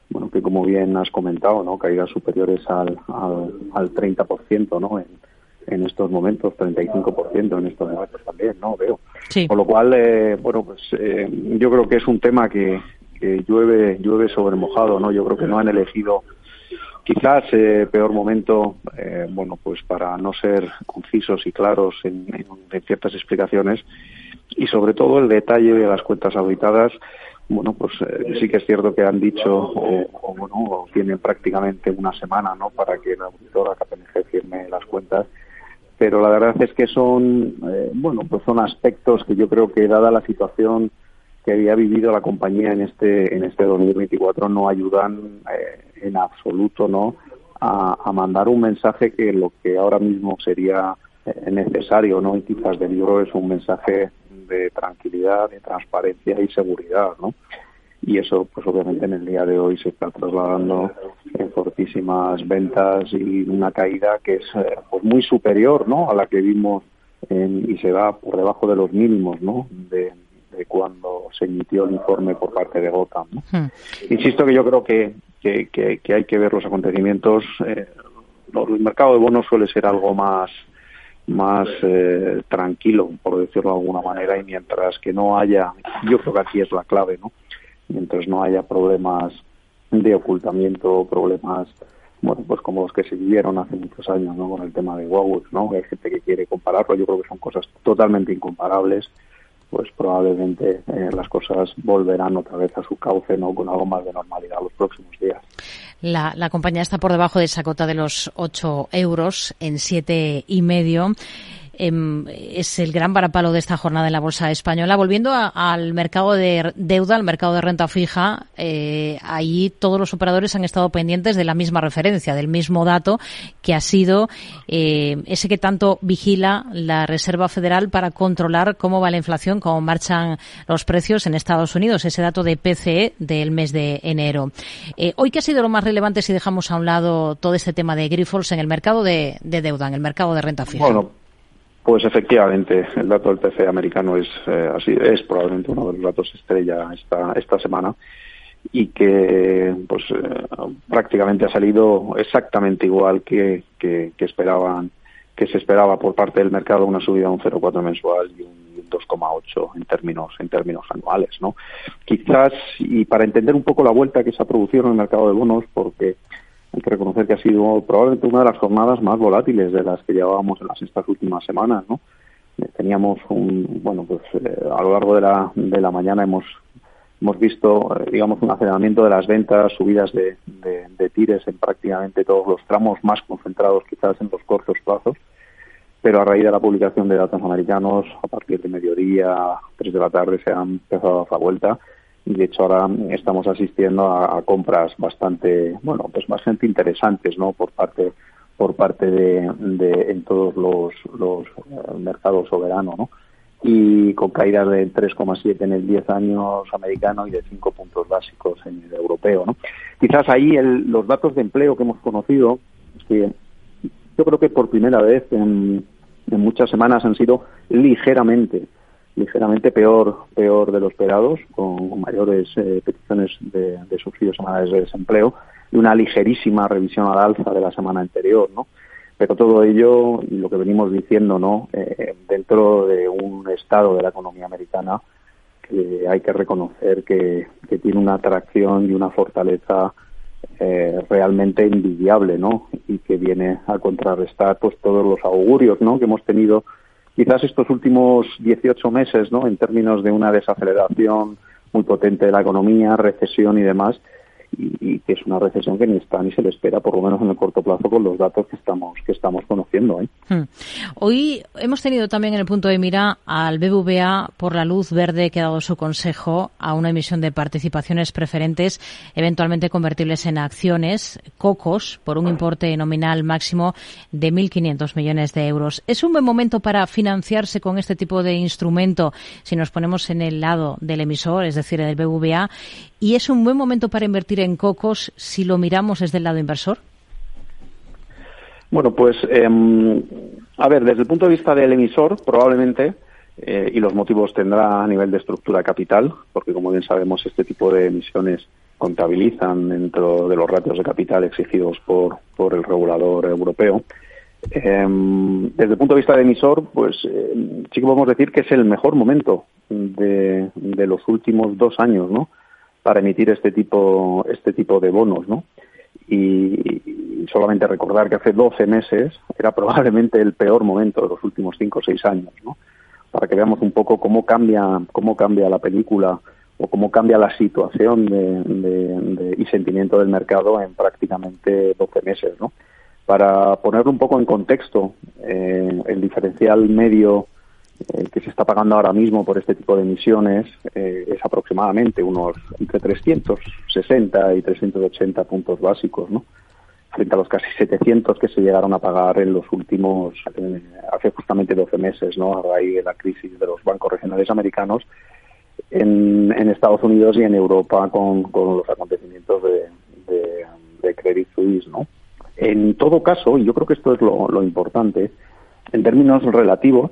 bueno, que como bien has comentado, ¿no? Caídas superiores al, al, al 30%, ¿no? En, en estos momentos, 35% en estos momentos también, ¿no? Veo. Sí. Con lo cual, eh, bueno, pues eh, yo creo que es un tema que, que llueve, llueve sobre mojado, ¿no? Yo creo que no han elegido quizás eh, peor momento, eh, bueno, pues para no ser concisos y claros en, ciertas explicaciones y sobre todo el detalle de las cuentas auditadas bueno, pues eh, sí que es cierto que han dicho, o, bueno, tienen prácticamente una semana, ¿no? Para que la auditora KPMG firme las cuentas. Pero la verdad es que son, eh, bueno, pues son aspectos que yo creo que dada la situación que había vivido la compañía en este en este 2024 no ayudan eh, en absoluto, ¿no? A, mandar un mensaje que lo que ahora mismo sería necesario, ¿no? Y quizás del libro es un mensaje de tranquilidad, de transparencia y seguridad, ¿no? Y eso, pues obviamente en el día de hoy se está trasladando en fortísimas ventas y una caída que es eh, pues muy superior, ¿no? A la que vimos en, y se va por debajo de los mínimos, ¿no? De, de cuando se emitió el informe por parte de Gotham. ¿no? Hmm. Insisto que yo creo que, que, que, que hay que ver los acontecimientos. Eh, el mercado de bonos suele ser algo más más eh, tranquilo, por decirlo de alguna manera, y mientras que no haya, yo creo que aquí es la clave, ¿no? Mientras no haya problemas de ocultamiento, problemas, bueno, pues como los que se vivieron hace muchos años, ¿no? Con el tema de Huawei, ¿no? Hay gente que quiere compararlo, yo creo que son cosas totalmente incomparables, pues probablemente eh, las cosas volverán otra vez a su cauce, ¿no? Con algo más de normalidad los próximos días. La, la compañía está por debajo de esa cota de los 8 euros en siete y medio. Em, es el gran varapalo de esta jornada en la bolsa española. Volviendo al mercado de deuda, al mercado de renta fija, eh, ahí todos los operadores han estado pendientes de la misma referencia, del mismo dato que ha sido eh, ese que tanto vigila la Reserva Federal para controlar cómo va la inflación, cómo marchan los precios en Estados Unidos, ese dato de PCE del mes de enero. Eh, hoy, ¿qué ha sido lo más relevante si dejamos a un lado todo este tema de Grifols en el mercado de, de deuda, en el mercado de renta fija? Pues efectivamente, el dato del TC americano es eh, así, es probablemente uno de los datos estrella esta esta semana y que pues eh, prácticamente ha salido exactamente igual que, que, esperaban que se esperaba por parte del mercado una subida de un 0,4 mensual y un, 2,8 en términos en términos anuales, ¿no? Quizás y para entender un poco la vuelta que se ha producido en el mercado de bonos, porque hay que reconocer que ha sido probablemente una de las jornadas más volátiles de las que llevábamos en las estas últimas semanas, ¿no? Eh, teníamos un, bueno, pues eh, a lo largo de la, de la mañana hemos hemos visto, eh, digamos, un aceleramiento de las ventas, subidas de, de, tires en prácticamente todos los tramos, más concentrados quizás en los cortos plazos, pero a raíz de la publicación de datos americanos, a partir de mediodía, tres de la tarde, se han empezado a dar la vuelta y de hecho ahora estamos asistiendo a, compras bastante bueno pues bastante interesantes no por parte por parte de, en todos los, los eh, mercados soberanos no y con caídas de 3,7 en el 10 años americano y de 5 puntos básicos en el europeo no quizás ahí los datos de empleo que hemos conocido que yo creo que por primera vez en muchas semanas han sido ligeramente ligeramente peor peor de lo esperado, con mayores eh, peticiones de, de, subsidios semanales de desempleo y una ligerísima revisión al alza de la semana anterior, ¿no? Pero todo ello, lo que venimos diciendo, ¿no? Eh, dentro de un estado de la economía americana que hay que reconocer que, que tiene una atracción y una fortaleza eh, realmente envidiable, ¿no? Y que viene a contrarrestar, pues, todos los augurios, ¿no? Que hemos tenido quizás estos últimos 18 meses, ¿no? En términos de una desaceleración muy potente de la economía, recesión y demás, y, que es una recesión que ni está ni se le espera, por lo menos en el corto plazo, con los datos que estamos que estamos conociendo. ¿eh? Hmm. Hoy hemos tenido también en el punto de mira al BBVA por la luz verde que ha dado su consejo a una emisión de participaciones preferentes, eventualmente convertibles en acciones, cocos, por un importe nominal máximo de 1.500 millones de euros. ¿Es un buen momento para financiarse con este tipo de instrumento si nos ponemos en el lado del emisor, es decir, del BBVA? ¿Y es un buen momento para invertir en cocos si lo miramos desde el lado inversor? Bueno, pues em, a ver, desde el punto de vista del emisor, probablemente, eh, y los motivos tendrá a nivel de estructura capital, porque como bien sabemos, este tipo de emisiones contabilizan dentro de los ratios de capital exigidos por, por el regulador europeo. Em, desde el punto de vista del emisor, pues em, sí que podemos decir que es el mejor momento de, de los últimos dos años, ¿no? Para emitir este tipo, este tipo de bonos, ¿no? Y, solamente recordar que hace 12 meses era probablemente el peor momento de los últimos 5 o 6 años, ¿no? Para que veamos un poco cómo cambia, cómo cambia la película o cómo cambia la situación de, y sentimiento del mercado en prácticamente 12 meses, ¿no? Para ponerlo un poco en contexto, eh, el diferencial medio el que se está pagando ahora mismo por este tipo de emisiones eh, es aproximadamente unos entre 360 y 380 puntos básicos, ¿no? Frente a los casi 700 que se llegaron a pagar en los últimos, eh, hace justamente 12 meses, ¿no? A raíz de la crisis de los bancos regionales americanos en, Estados Unidos y en Europa con, los acontecimientos de, Credit Suisse, ¿no? En todo caso, y yo creo que esto es lo importante, en términos relativos,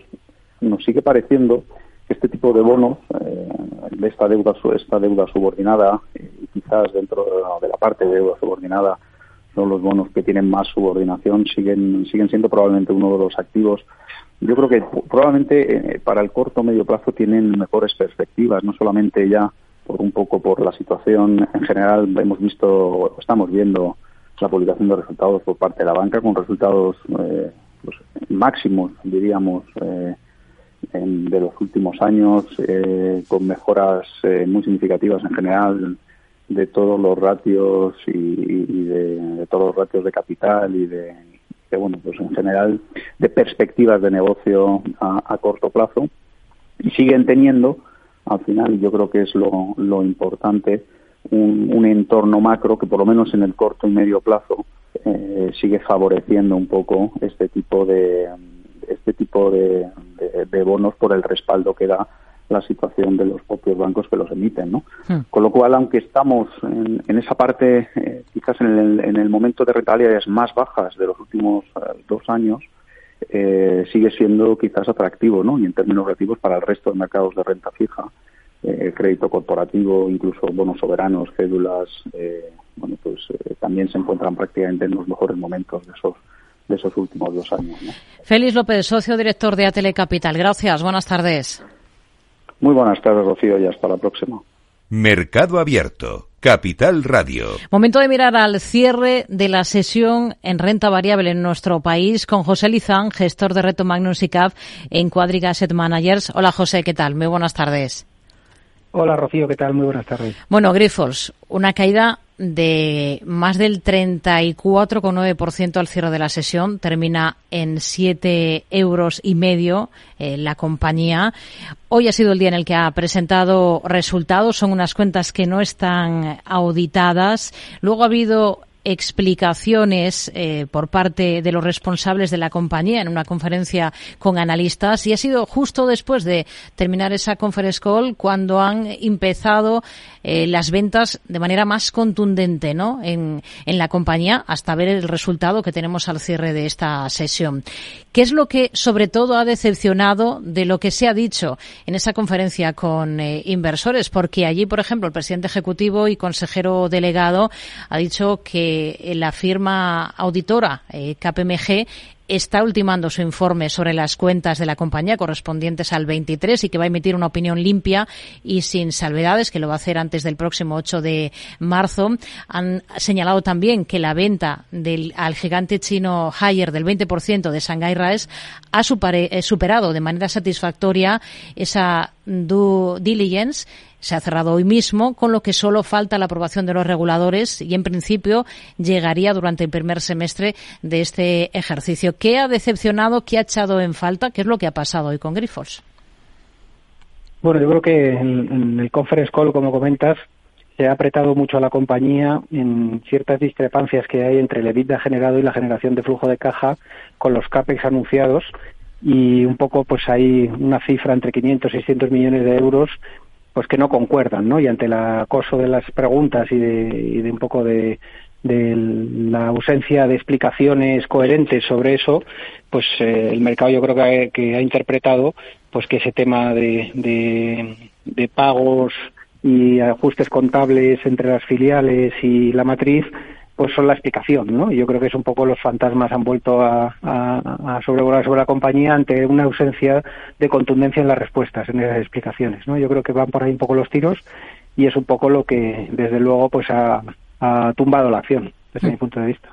nos sigue pareciendo que este tipo de bonos, eh, de esta deuda, esta deuda subordinada, y quizás dentro de la parte de deuda subordinada, los bonos que tienen más subordinación siguen, siguen siendo probablemente uno de los activos. Yo creo que probablemente eh, para el corto o medio plazo tienen mejores perspectivas, no solamente ya por un poco por la situación en general, hemos visto, estamos viendo la publicación de resultados por parte de la banca con resultados eh, pues, máximos, diríamos, eh, de los últimos años, eh, con mejoras muy significativas en general de todos los ratios y, de, todos los ratios de capital y de, bueno, pues en general de perspectivas de negocio a, corto plazo. Y siguen teniendo, al final, yo creo que es lo, importante, un, entorno macro que por lo menos en el corto y medio plazo eh, sigue favoreciendo un poco este tipo de este tipo de, bonos por el respaldo que da la situación de los propios bancos que los emiten, ¿no? Hmm. Con lo cual, aunque estamos en, esa parte, eh, quizás en el, en el, momento de rentabilidades más bajas de los últimos eh, dos años, sigue siendo quizás atractivo, ¿no? Y en términos relativos para el resto de mercados de renta fija, eh, crédito corporativo, incluso bonos soberanos, cédulas, eh, bueno, pues eh, también se encuentran prácticamente en los mejores momentos de esos de esos últimos dos años. Félix López, socio director de Atele Capital. Gracias. Buenas tardes. Muy buenas tardes, Rocío, y hasta la próxima. Mercado Abierto. Capital Radio. Momento de mirar al cierre de la sesión en renta variable en nuestro país con José Lizán, gestor de Reto Magnus y CAP en Quadriga Asset Managers. Hola José, ¿qué tal? Muy buenas tardes. Hola Rocío, ¿qué tal? Muy buenas tardes. Bueno, Grifols, una caída de más del 34,9% al cierre de la sesión, termina en 7 euros y medio eh, la compañía. Hoy ha sido el día en el que ha presentado resultados, son unas cuentas que no están auditadas. Luego ha habido explicaciones eh, por parte de los responsables de la compañía en una conferencia con analistas y ha sido justo después de terminar esa conference call cuando han empezado eh, las ventas de manera más contundente ¿no? en, en la compañía hasta ver el resultado que tenemos al cierre de esta sesión. ¿Qué es lo que sobre todo ha decepcionado de lo que se ha dicho en esa conferencia con eh, inversores? Porque allí, por ejemplo, el presidente ejecutivo y consejero delegado ha dicho que la firma auditora eh, KPMG está ultimando su informe sobre las cuentas de la compañía correspondientes al 23 y que va a emitir una opinión limpia y sin salvedades, que lo va a hacer antes del próximo 8 de marzo. Han señalado también que la venta del, al gigante chino Haier del 20% de Shanghai RAES ha eh, superado de manera satisfactoria esa due diligence se ha cerrado hoy mismo, con lo que solo falta la aprobación de los reguladores y en principio llegaría durante el primer semestre de este ejercicio. ¿Qué ha decepcionado, qué ha echado en falta? ¿Qué es lo que ha pasado hoy con Grifols? Bueno, yo creo que en, el conference call, como comentas, se ha apretado mucho a la compañía en ciertas discrepancias que hay entre el EBITDA generado y la generación de flujo de caja con los CAPEX anunciados y un poco pues hay una cifra entre 500 y 600 millones de euros pues que no concuerdan, ¿no? Y ante el acoso de las preguntas y de, un poco de, la ausencia de explicaciones coherentes sobre eso, pues eh, el mercado yo creo que ha, interpretado pues que ese tema de, de pagos y ajustes contables entre las filiales y la matriz pues son la explicación, ¿no? Yo creo que es un poco los fantasmas han vuelto a, a, sobrevolar sobre la compañía ante una ausencia de contundencia en las respuestas, en esas explicaciones, ¿no? Yo creo que van por ahí un poco los tiros y es un poco lo que, desde luego, pues ha, tumbado la acción, desde mi punto de vista.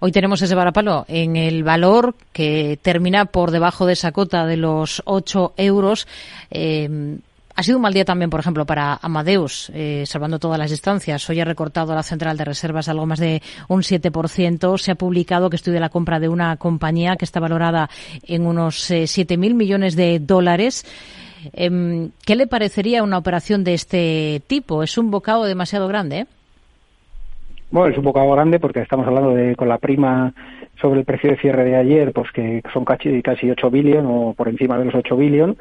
Hoy tenemos ese varapalo en el valor que termina por debajo de esa cota de los 8 euros. Eh, ha sido un mal día también, por ejemplo, para Amadeus, eh, salvando todas las distancias. Hoy ha recortado la central de reservas algo más de un 7%. Se ha publicado que estudia la compra de una compañía que está valorada en unos eh, 7.000 millones de dólares. Em, ¿Qué le parecería una operación de este tipo? ¿Es un bocado demasiado grande? Bueno, es un bocado grande porque estamos hablando de con la prima sobre el precio de cierre de ayer, pues que son casi, casi 8 billones o por encima de los 8 billones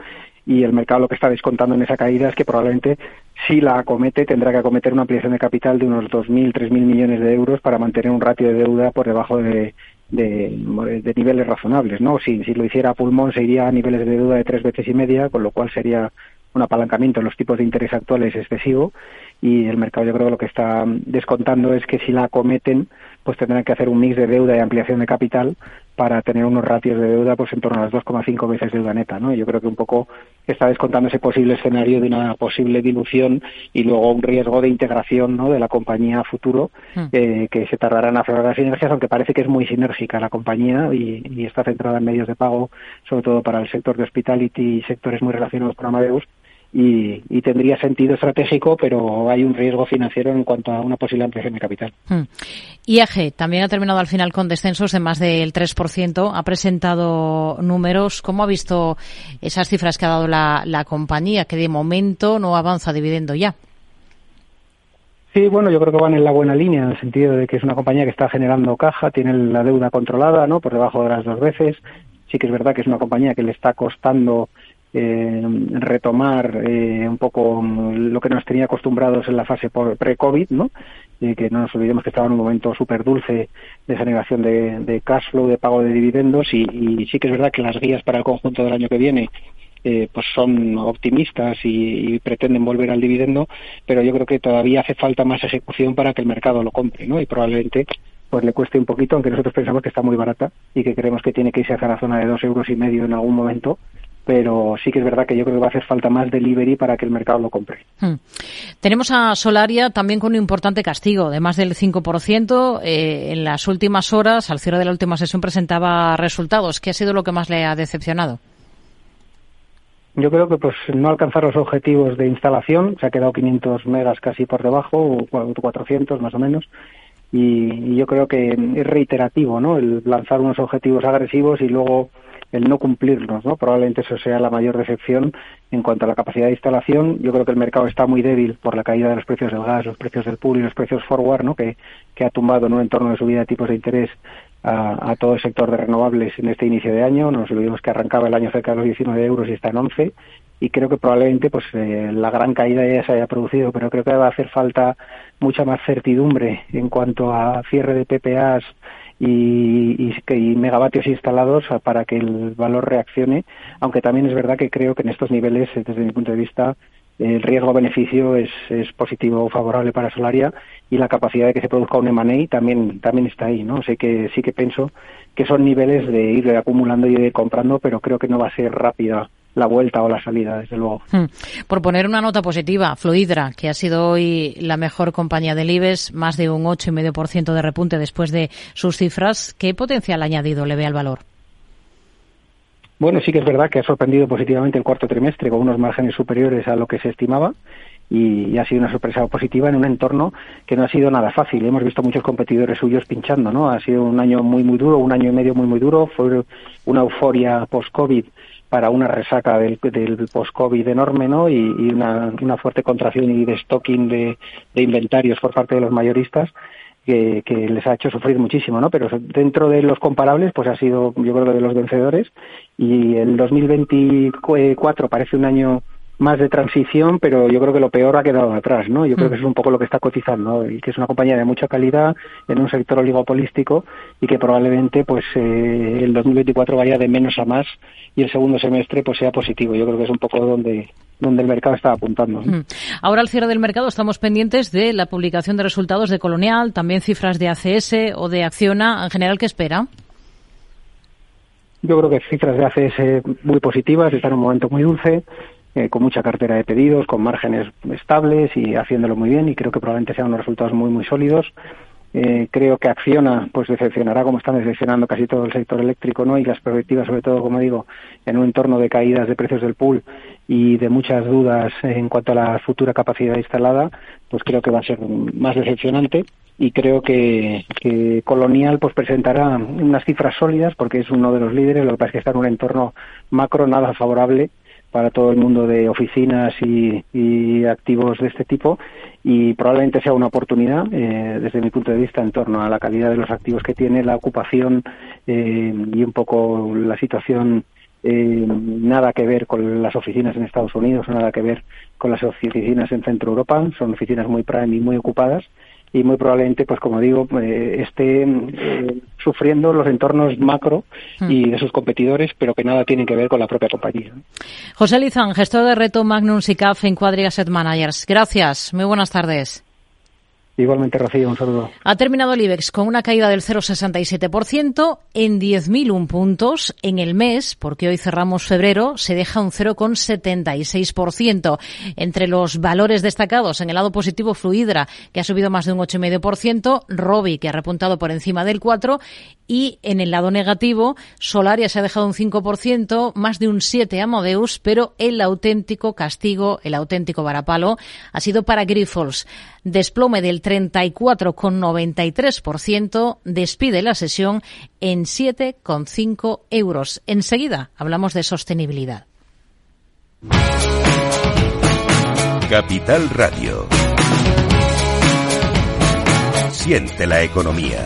y el mercado lo que está descontando en esa caída es que probablemente si la acomete tendrá que acometer una ampliación de capital de unos 2.000, 3.000 millones de euros para mantener un ratio de deuda por debajo de, de, niveles razonables, ¿no? Si, si lo hiciera a pulmón se iría a niveles de deuda de tres veces y media, con lo cual sería un apalancamiento en los tipos de interés actuales excesivo y el mercado yo creo que lo que está descontando es que si la acometen pues tendrán que hacer un mix de deuda y ampliación de capital para tener unos ratios de deuda pues en torno a las 2,5 veces deuda neta, ¿no? Yo creo que un poco está descontando ese posible escenario de una posible dilución y luego un riesgo de integración, ¿no? De la compañía a futuro hmm. eh, que se tardará en aflorar las sinergias, aunque parece que es muy sinérgica la compañía y, y, está centrada en medios de pago, sobre todo para el sector de hospitality y sectores muy relacionados con Amadeus y, tendría sentido estratégico, pero hay un riesgo financiero en cuanto a una posible ampliación de capital. Hmm. IAG también ha terminado al final con descensos de más del 3%. Ha presentado números. ¿Cómo ha visto esas cifras que ha dado la, la compañía, que de momento no avanza dividendo ya? Sí, bueno, yo creo que van en la buena línea, en el sentido de que es una compañía que está generando caja, tiene la deuda controlada, ¿no? Por debajo de las dos veces. Sí que es verdad que es una compañía que le está costando eh, retomar eh, un poco lo que nos tenía acostumbrados en la fase pre-COVID, ¿no? Y que no nos olvidemos que estaba en un momento súper dulce de generación de, de, cash flow, de pago de dividendos y, sí que es verdad que las guías para el conjunto del año que viene eh, pues son optimistas y, pretenden volver al dividendo, pero yo creo que todavía hace falta más ejecución para que el mercado lo compre, ¿no? Y probablemente pues le cueste un poquito, aunque nosotros pensamos que está muy barata y que creemos que tiene que irse hacia la zona de dos euros y medio en algún momento pero sí que es verdad que yo creo que va a hacer falta más delivery para que el mercado lo compre. Hmm. Tenemos a Solaria también con un importante castigo de más del 5%. Eh, en las últimas horas, al cierre de la última sesión, presentaba resultados. ¿Qué ha sido lo que más le ha decepcionado? Yo creo que pues no alcanzar los objetivos de instalación, se ha quedado 500 megas casi por debajo, o 400 más o menos, y, y yo creo que es reiterativo, ¿no? El lanzar unos objetivos agresivos y luego el no cumplirlos, ¿no? Probablemente eso sea la mayor decepción en cuanto a la capacidad de instalación. Yo creo que el mercado está muy débil por la caída de los precios del gas, los precios del pool y los precios forward, ¿no? Que, que ha tumbado en un entorno de subida de tipos de interés a, todo el sector de renovables en este inicio de año. Nos olvidemos que arrancaba el año cerca de los 19 euros y está en 11 y creo que probablemente pues eh, la gran caída ya se haya producido, pero creo que va a hacer falta mucha más certidumbre en cuanto a cierre de PPAs y, y, megavatios instalados para que el valor reaccione, aunque también es verdad que creo que en estos niveles, desde mi punto de vista, el riesgo-beneficio es, es positivo o favorable para Solaria y la capacidad de que se produzca un M&A también, también está ahí, ¿no? Sé que sí que pienso que son niveles de ir acumulando y de comprando, pero creo que no va a ser rápida la vuelta o la salida, desde luego. Hmm. Por poner una nota positiva, Fluidra, que ha sido hoy la mejor compañía del IBEX, más de un 8,5% de repunte después de sus cifras, ¿qué potencial añadido le ve al valor? Bueno, sí que es verdad que ha sorprendido positivamente el cuarto trimestre con unos márgenes superiores a lo que se estimaba y, ha sido una sorpresa positiva en un entorno que no ha sido nada fácil. Hemos visto muchos competidores suyos pinchando, ¿no? Ha sido un año muy, muy duro, un año y medio muy, muy duro. Fue una euforia post-COVID para una resaca del, del post-COVID enorme, ¿no? Y, una, fuerte contracción y de stocking de, inventarios por parte de los mayoristas que, que, les ha hecho sufrir muchísimo, ¿no? Pero dentro de los comparables, pues ha sido, yo creo, de los vencedores. Y el 2024 parece un año más de transición, pero yo creo que lo peor ha quedado atrás, ¿no? Yo creo mm. que es un poco lo que está cotizando y que es una compañía de mucha calidad en un sector oligopolístico y que probablemente pues eh, el 2024 vaya de menos a más y el segundo semestre pues sea positivo. Yo creo que es un poco donde donde el mercado está apuntando. Ahora al cierre del mercado estamos pendientes de la publicación de resultados de Colonial, también cifras de ACS o de Acciona. En general, ¿qué espera? Yo creo que cifras de ACS muy positivas, está en un momento muy dulce. Eh, con mucha cartera de pedidos, con márgenes estables y haciéndolo muy bien y creo que probablemente sean unos resultados muy muy sólidos. Eh, creo que Acciona pues decepcionará como están decepcionando casi todo el sector eléctrico no y las perspectivas sobre todo como digo en un entorno de caídas de precios del pool y de muchas dudas en cuanto a la futura capacidad instalada pues creo que va a ser más decepcionante y creo que, que, Colonial pues presentará unas cifras sólidas porque es uno de los líderes lo que pasa es que está en un entorno macro nada favorable para todo el mundo de oficinas y, activos de este tipo y probablemente sea una oportunidad eh, desde mi punto de vista en torno a la calidad de los activos que tiene, la ocupación eh, y un poco la situación eh, nada que ver con las oficinas en Estados Unidos, nada que ver con las oficinas en Centro Europa, son oficinas muy prime y muy ocupadas y muy probablemente, pues como digo, eh, esté eh, sufriendo los entornos macro y hmm. de sus competidores, pero que nada tienen que ver con la propia compañía. José Lizán, gestor de reto Magnum SICAF en Quadri Asset Managers. Gracias. Muy buenas tardes. Igualmente, Rocío, un saludo. Ha terminado el IBEX con una caída del 0,67% en 10.001 puntos en el mes, porque hoy cerramos febrero, se deja un 0,76%. Entre los valores destacados en el lado positivo, Fluidra, que ha subido más de un 8,5%, Robi, que ha repuntado por encima del 4%, y en el lado negativo, Solaria se ha dejado un 5%, más de un 7% Amadeus, pero el auténtico castigo, el auténtico varapalo, ha sido para Grifols. Desplome del 34,93%, despide la sesión en 7,5 euros. Enseguida hablamos de sostenibilidad. Capital Radio. Siente la economía.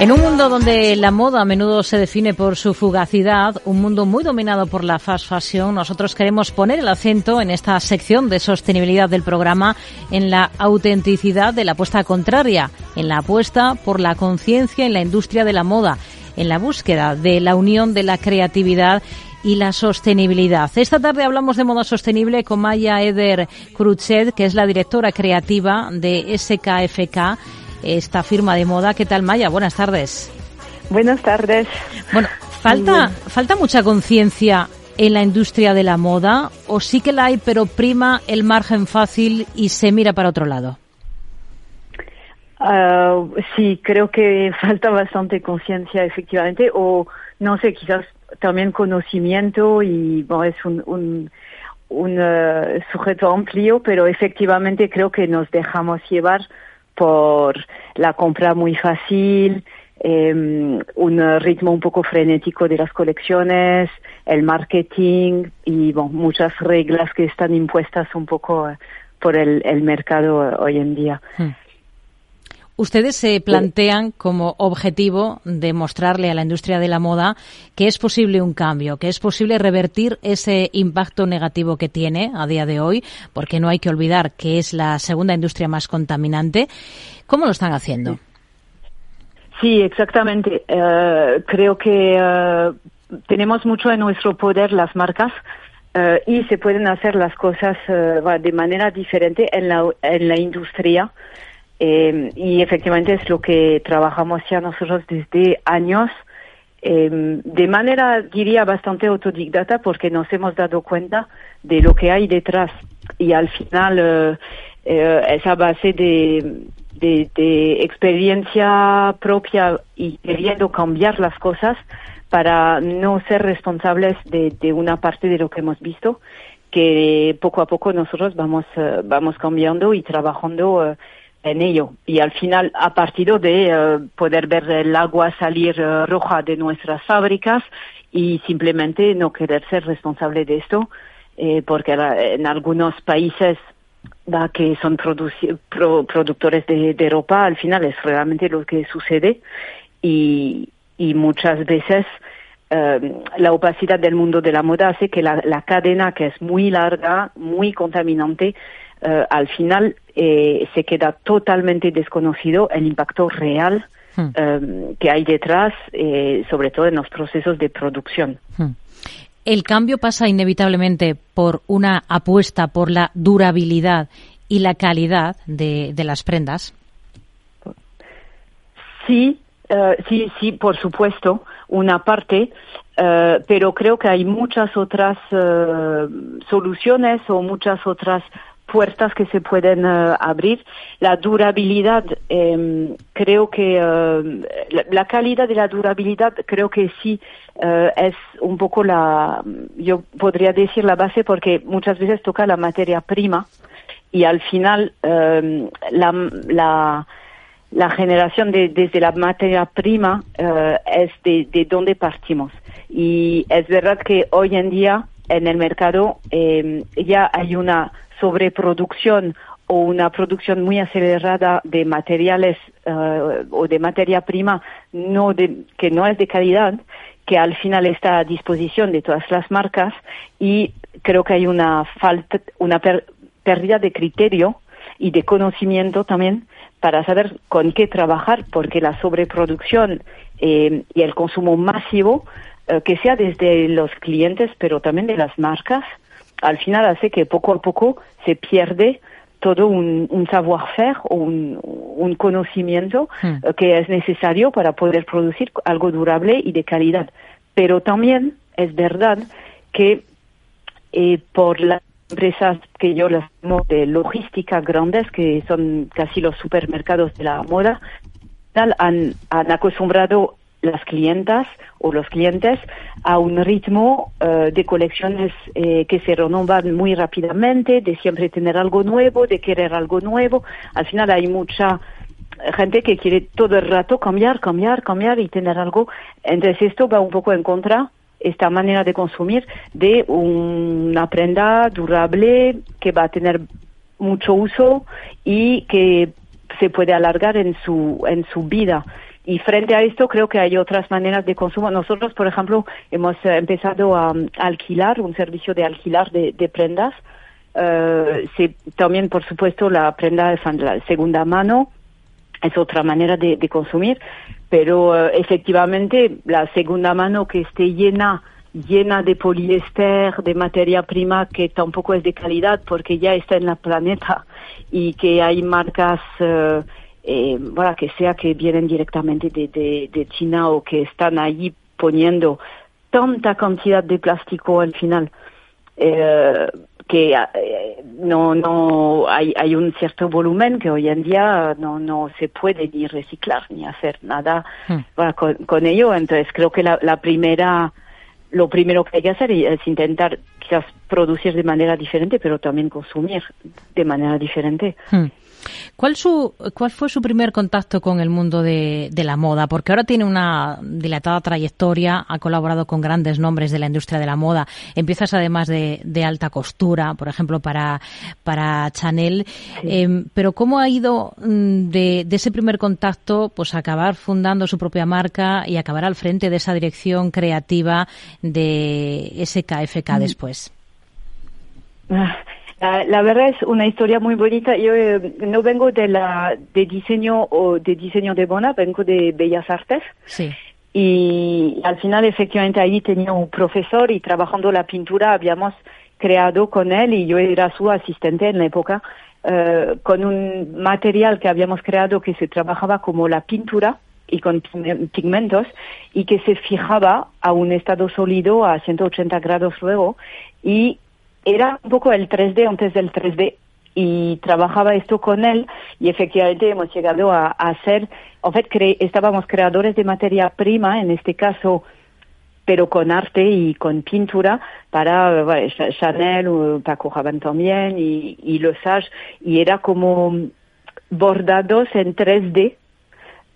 En un mundo donde la moda a menudo se define por su fugacidad, un mundo muy dominado por la fast fashion, nosotros queremos poner el acento en esta sección de sostenibilidad del programa en la autenticidad de la apuesta contraria, en la apuesta por la conciencia en la industria de la moda, en la búsqueda de la unión de la creatividad y la sostenibilidad. Esta tarde hablamos de moda sostenible con Maya Eder Cruzet, que es la directora creativa de SKFK esta firma de moda. ¿Qué tal, Maya? Buenas tardes. Buenas tardes. Bueno, falta, falta mucha conciencia en la industria de la moda o sí que la hay, pero prima el margen fácil y se mira para otro lado. Ah, sí, creo que falta bastante conciencia, efectivamente, o no sé, quizás también conocimiento y bueno, es un, un, un eh, sujeto amplio, pero efectivamente creo que nos dejamos llevar por la compra muy fácil, em, un ritmo un poco frenético de las colecciones, el marketing y muchas reglas que están impuestas un poco eh, por el, mercado eh, hoy en día. Hmm. Ustedes se plantean como objetivo demostrarle a la industria de la moda que es posible un cambio, que es posible revertir ese impacto negativo que tiene a día de hoy, porque no hay que olvidar que es la segunda industria más contaminante. ¿Cómo lo están haciendo? Sí, exactamente. Eh, creo que eh, tenemos mucho en nuestro poder las marcas eh, y se pueden hacer las cosas de manera diferente en la, en la industria. Eh, y efectivamente es lo que trabajamos ya nosotros desde años, eh, de manera, diría, bastante autodidacta, porque nos hemos dado cuenta de lo que hay detrás. Y al final, eh, eh esa base de, de, experiencia propia y queriendo cambiar las cosas para no ser responsables de, de una parte de lo que hemos visto, que poco a poco nosotros vamos, uh, vamos cambiando y trabajando en ello. Y al final, a partir de eh, poder ver el agua salir eh, roja de nuestras fábricas y simplemente no querer ser responsable de esto, eh, porque en algunos países que son productores de, ropa, al final es realmente lo que sucede y, y muchas veces la opacidad del mundo de la moda hace que la, la cadena, que es muy larga, muy contaminante, eh, al final eh, se queda totalmente desconocido el impacto real hmm. eh, que hay detrás, sobre todo en los procesos de producción. Hmm. El cambio pasa inevitablemente por una apuesta por la durabilidad y la calidad de, las prendas. Sí, sí, sí, por supuesto. una parte, eh, pero creo que hay muchas otras eh, soluciones o muchas otras puertas que se pueden eh, abrir. La durabilidad, em, creo que la, calidad de la durabilidad, creo que sí es un poco la, yo podría decir la base porque muchas veces toca la materia prima y al final em, la, la la generación de, desde la materia prima eh, es de, de donde partimos. Y es verdad que hoy en día en el mercado eh, ya hay una sobreproducción o una producción muy acelerada de materiales eh, o de materia prima no de, que no es de calidad, que al final está a disposición de todas las marcas y creo que hay una falta, una pérdida de criterio y de conocimiento también para saber con qué trabajar, porque la sobreproducción eh, y el consumo masivo, eh, que sea desde los clientes, pero también de las marcas, al final hace que poco a poco se pierde todo un, un savoir-faire o un, conocimiento hmm. eh, que es necesario para poder producir algo durable y de calidad. Pero también es verdad que por la empresas que yo las llamo de logística grandes, que son casi los supermercados de la moda, han acostumbrado las clientas o los clientes a un ritmo eh, de colecciones eh, que se renovan muy rápidamente, de siempre tener algo nuevo, de querer algo nuevo. Al final hay mucha gente que quiere todo el rato cambiar, cambiar, cambiar y tener algo. Entonces esto va un poco en contra esta manera de consumir de una prenda durable que va a tener mucho uso y que se puede alargar en su, en su vida. Y frente a esto creo que hay otras maneras de consumo. Nosotros, por ejemplo, hemos eh, empezado a, alquilar un servicio de alquilar de, prendas. Eh, también, por supuesto, la prenda de segunda mano es otra manera de consumir pero eh, efectivamente la segunda mano que esté llena llena de poliéster, de materia prima que tampoco es de calidad porque ya está en la planeta y que hay marcas eh, bueno, que sea que vienen directamente de, de, de, China o que están allí poniendo tanta cantidad de plástico al final. Eh, que eh, no no hay, hay un cierto volumen que hoy en día no no se puede ni reciclar ni hacer nada con, con, ello entonces creo que la, la primera lo primero que hay que hacer es intentar quizás producir de manera diferente pero también consumir de manera diferente hmm. ¿Cuál, su, ¿Cuál fue su primer contacto con el mundo de, la moda? Porque ahora tiene una dilatada trayectoria, ha colaborado con grandes nombres de la industria de la moda. Empiezas además de, alta costura, por ejemplo, para, para Chanel. Em, pero ¿cómo ha ido mm, de, ese primer contacto pues acabar fundando su propia marca y acabar al frente de esa dirección creativa de SKFK mm. después? Ah, la, verdad es una historia muy bonita. Yo eh, no vengo de la de diseño o de diseño de moda, vengo de Bellas Artes. Sí. Y al final, efectivamente, ahí tenía un profesor y trabajando la pintura habíamos creado con él y yo era su asistente en la época eh, con un material que habíamos creado que se trabajaba como la pintura y con pigmentos y que se fijaba a un estado sólido a 180 grados luego y era un poco el 3D antes del 3D y trabajaba esto con él y efectivamente hemos llegado a, hacer, en fait, estábamos creadores de materia prima, en este caso, pero con arte y con pintura para Chanel o Paco también y, y Los y era como bordados en 3D,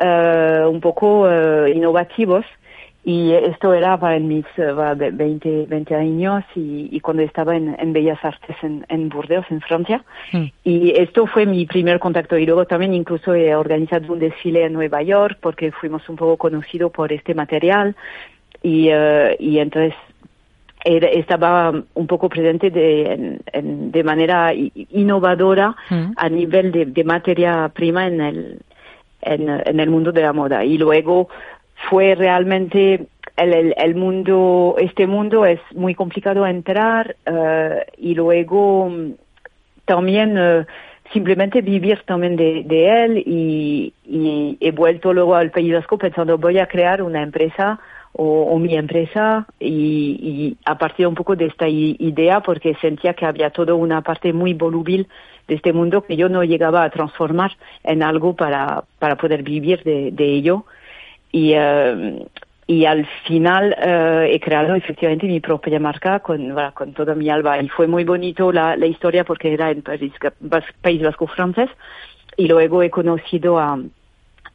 eh, un poco uh, innovativos y esto era en mis 20, 20 años y, cuando estaba en, Bellas Artes en, en, Burdeos, en Francia. Mm. Y esto fue mi primer contacto. Y luego también incluso he organizado un desfile en Nueva York porque fuimos un poco conocidos por este material. Y, uh, y entonces estaba un poco presente de, de manera innovadora mm. a nivel de, de, materia prima en el, en, en el mundo de la moda. Y luego fue realmente el, el, mundo, este mundo es muy complicado entrar uh, y luego mm, también uh, simplemente vivir también de, de él y, y, he vuelto luego al País Vasco pensando voy a crear una empresa o, mi empresa y, a partir un poco de esta idea porque sentía que había toda una parte muy voluble de este mundo que yo no llegaba a transformar en algo para, para poder vivir de, ello. Y, eh, y al final eh, he creado efectivamente mi propia marca con, con toda mi alma. Y fue muy bonito la, la historia porque era en País, País Vasco francés. Y luego he conocido a,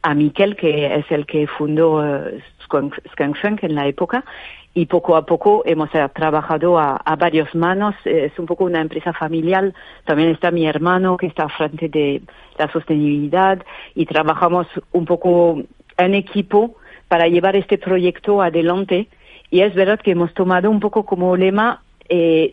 a Miquel, que es el que fundó uh, Skunk en la época, y poco a poco hemos eh, trabajado a, a varias manos. Es un poco una empresa familiar. También está mi hermano que está frente de la sostenibilidad y trabajamos un poco en equipo para llevar este proyecto adelante. Y es verdad que hemos tomado un poco como lema eh,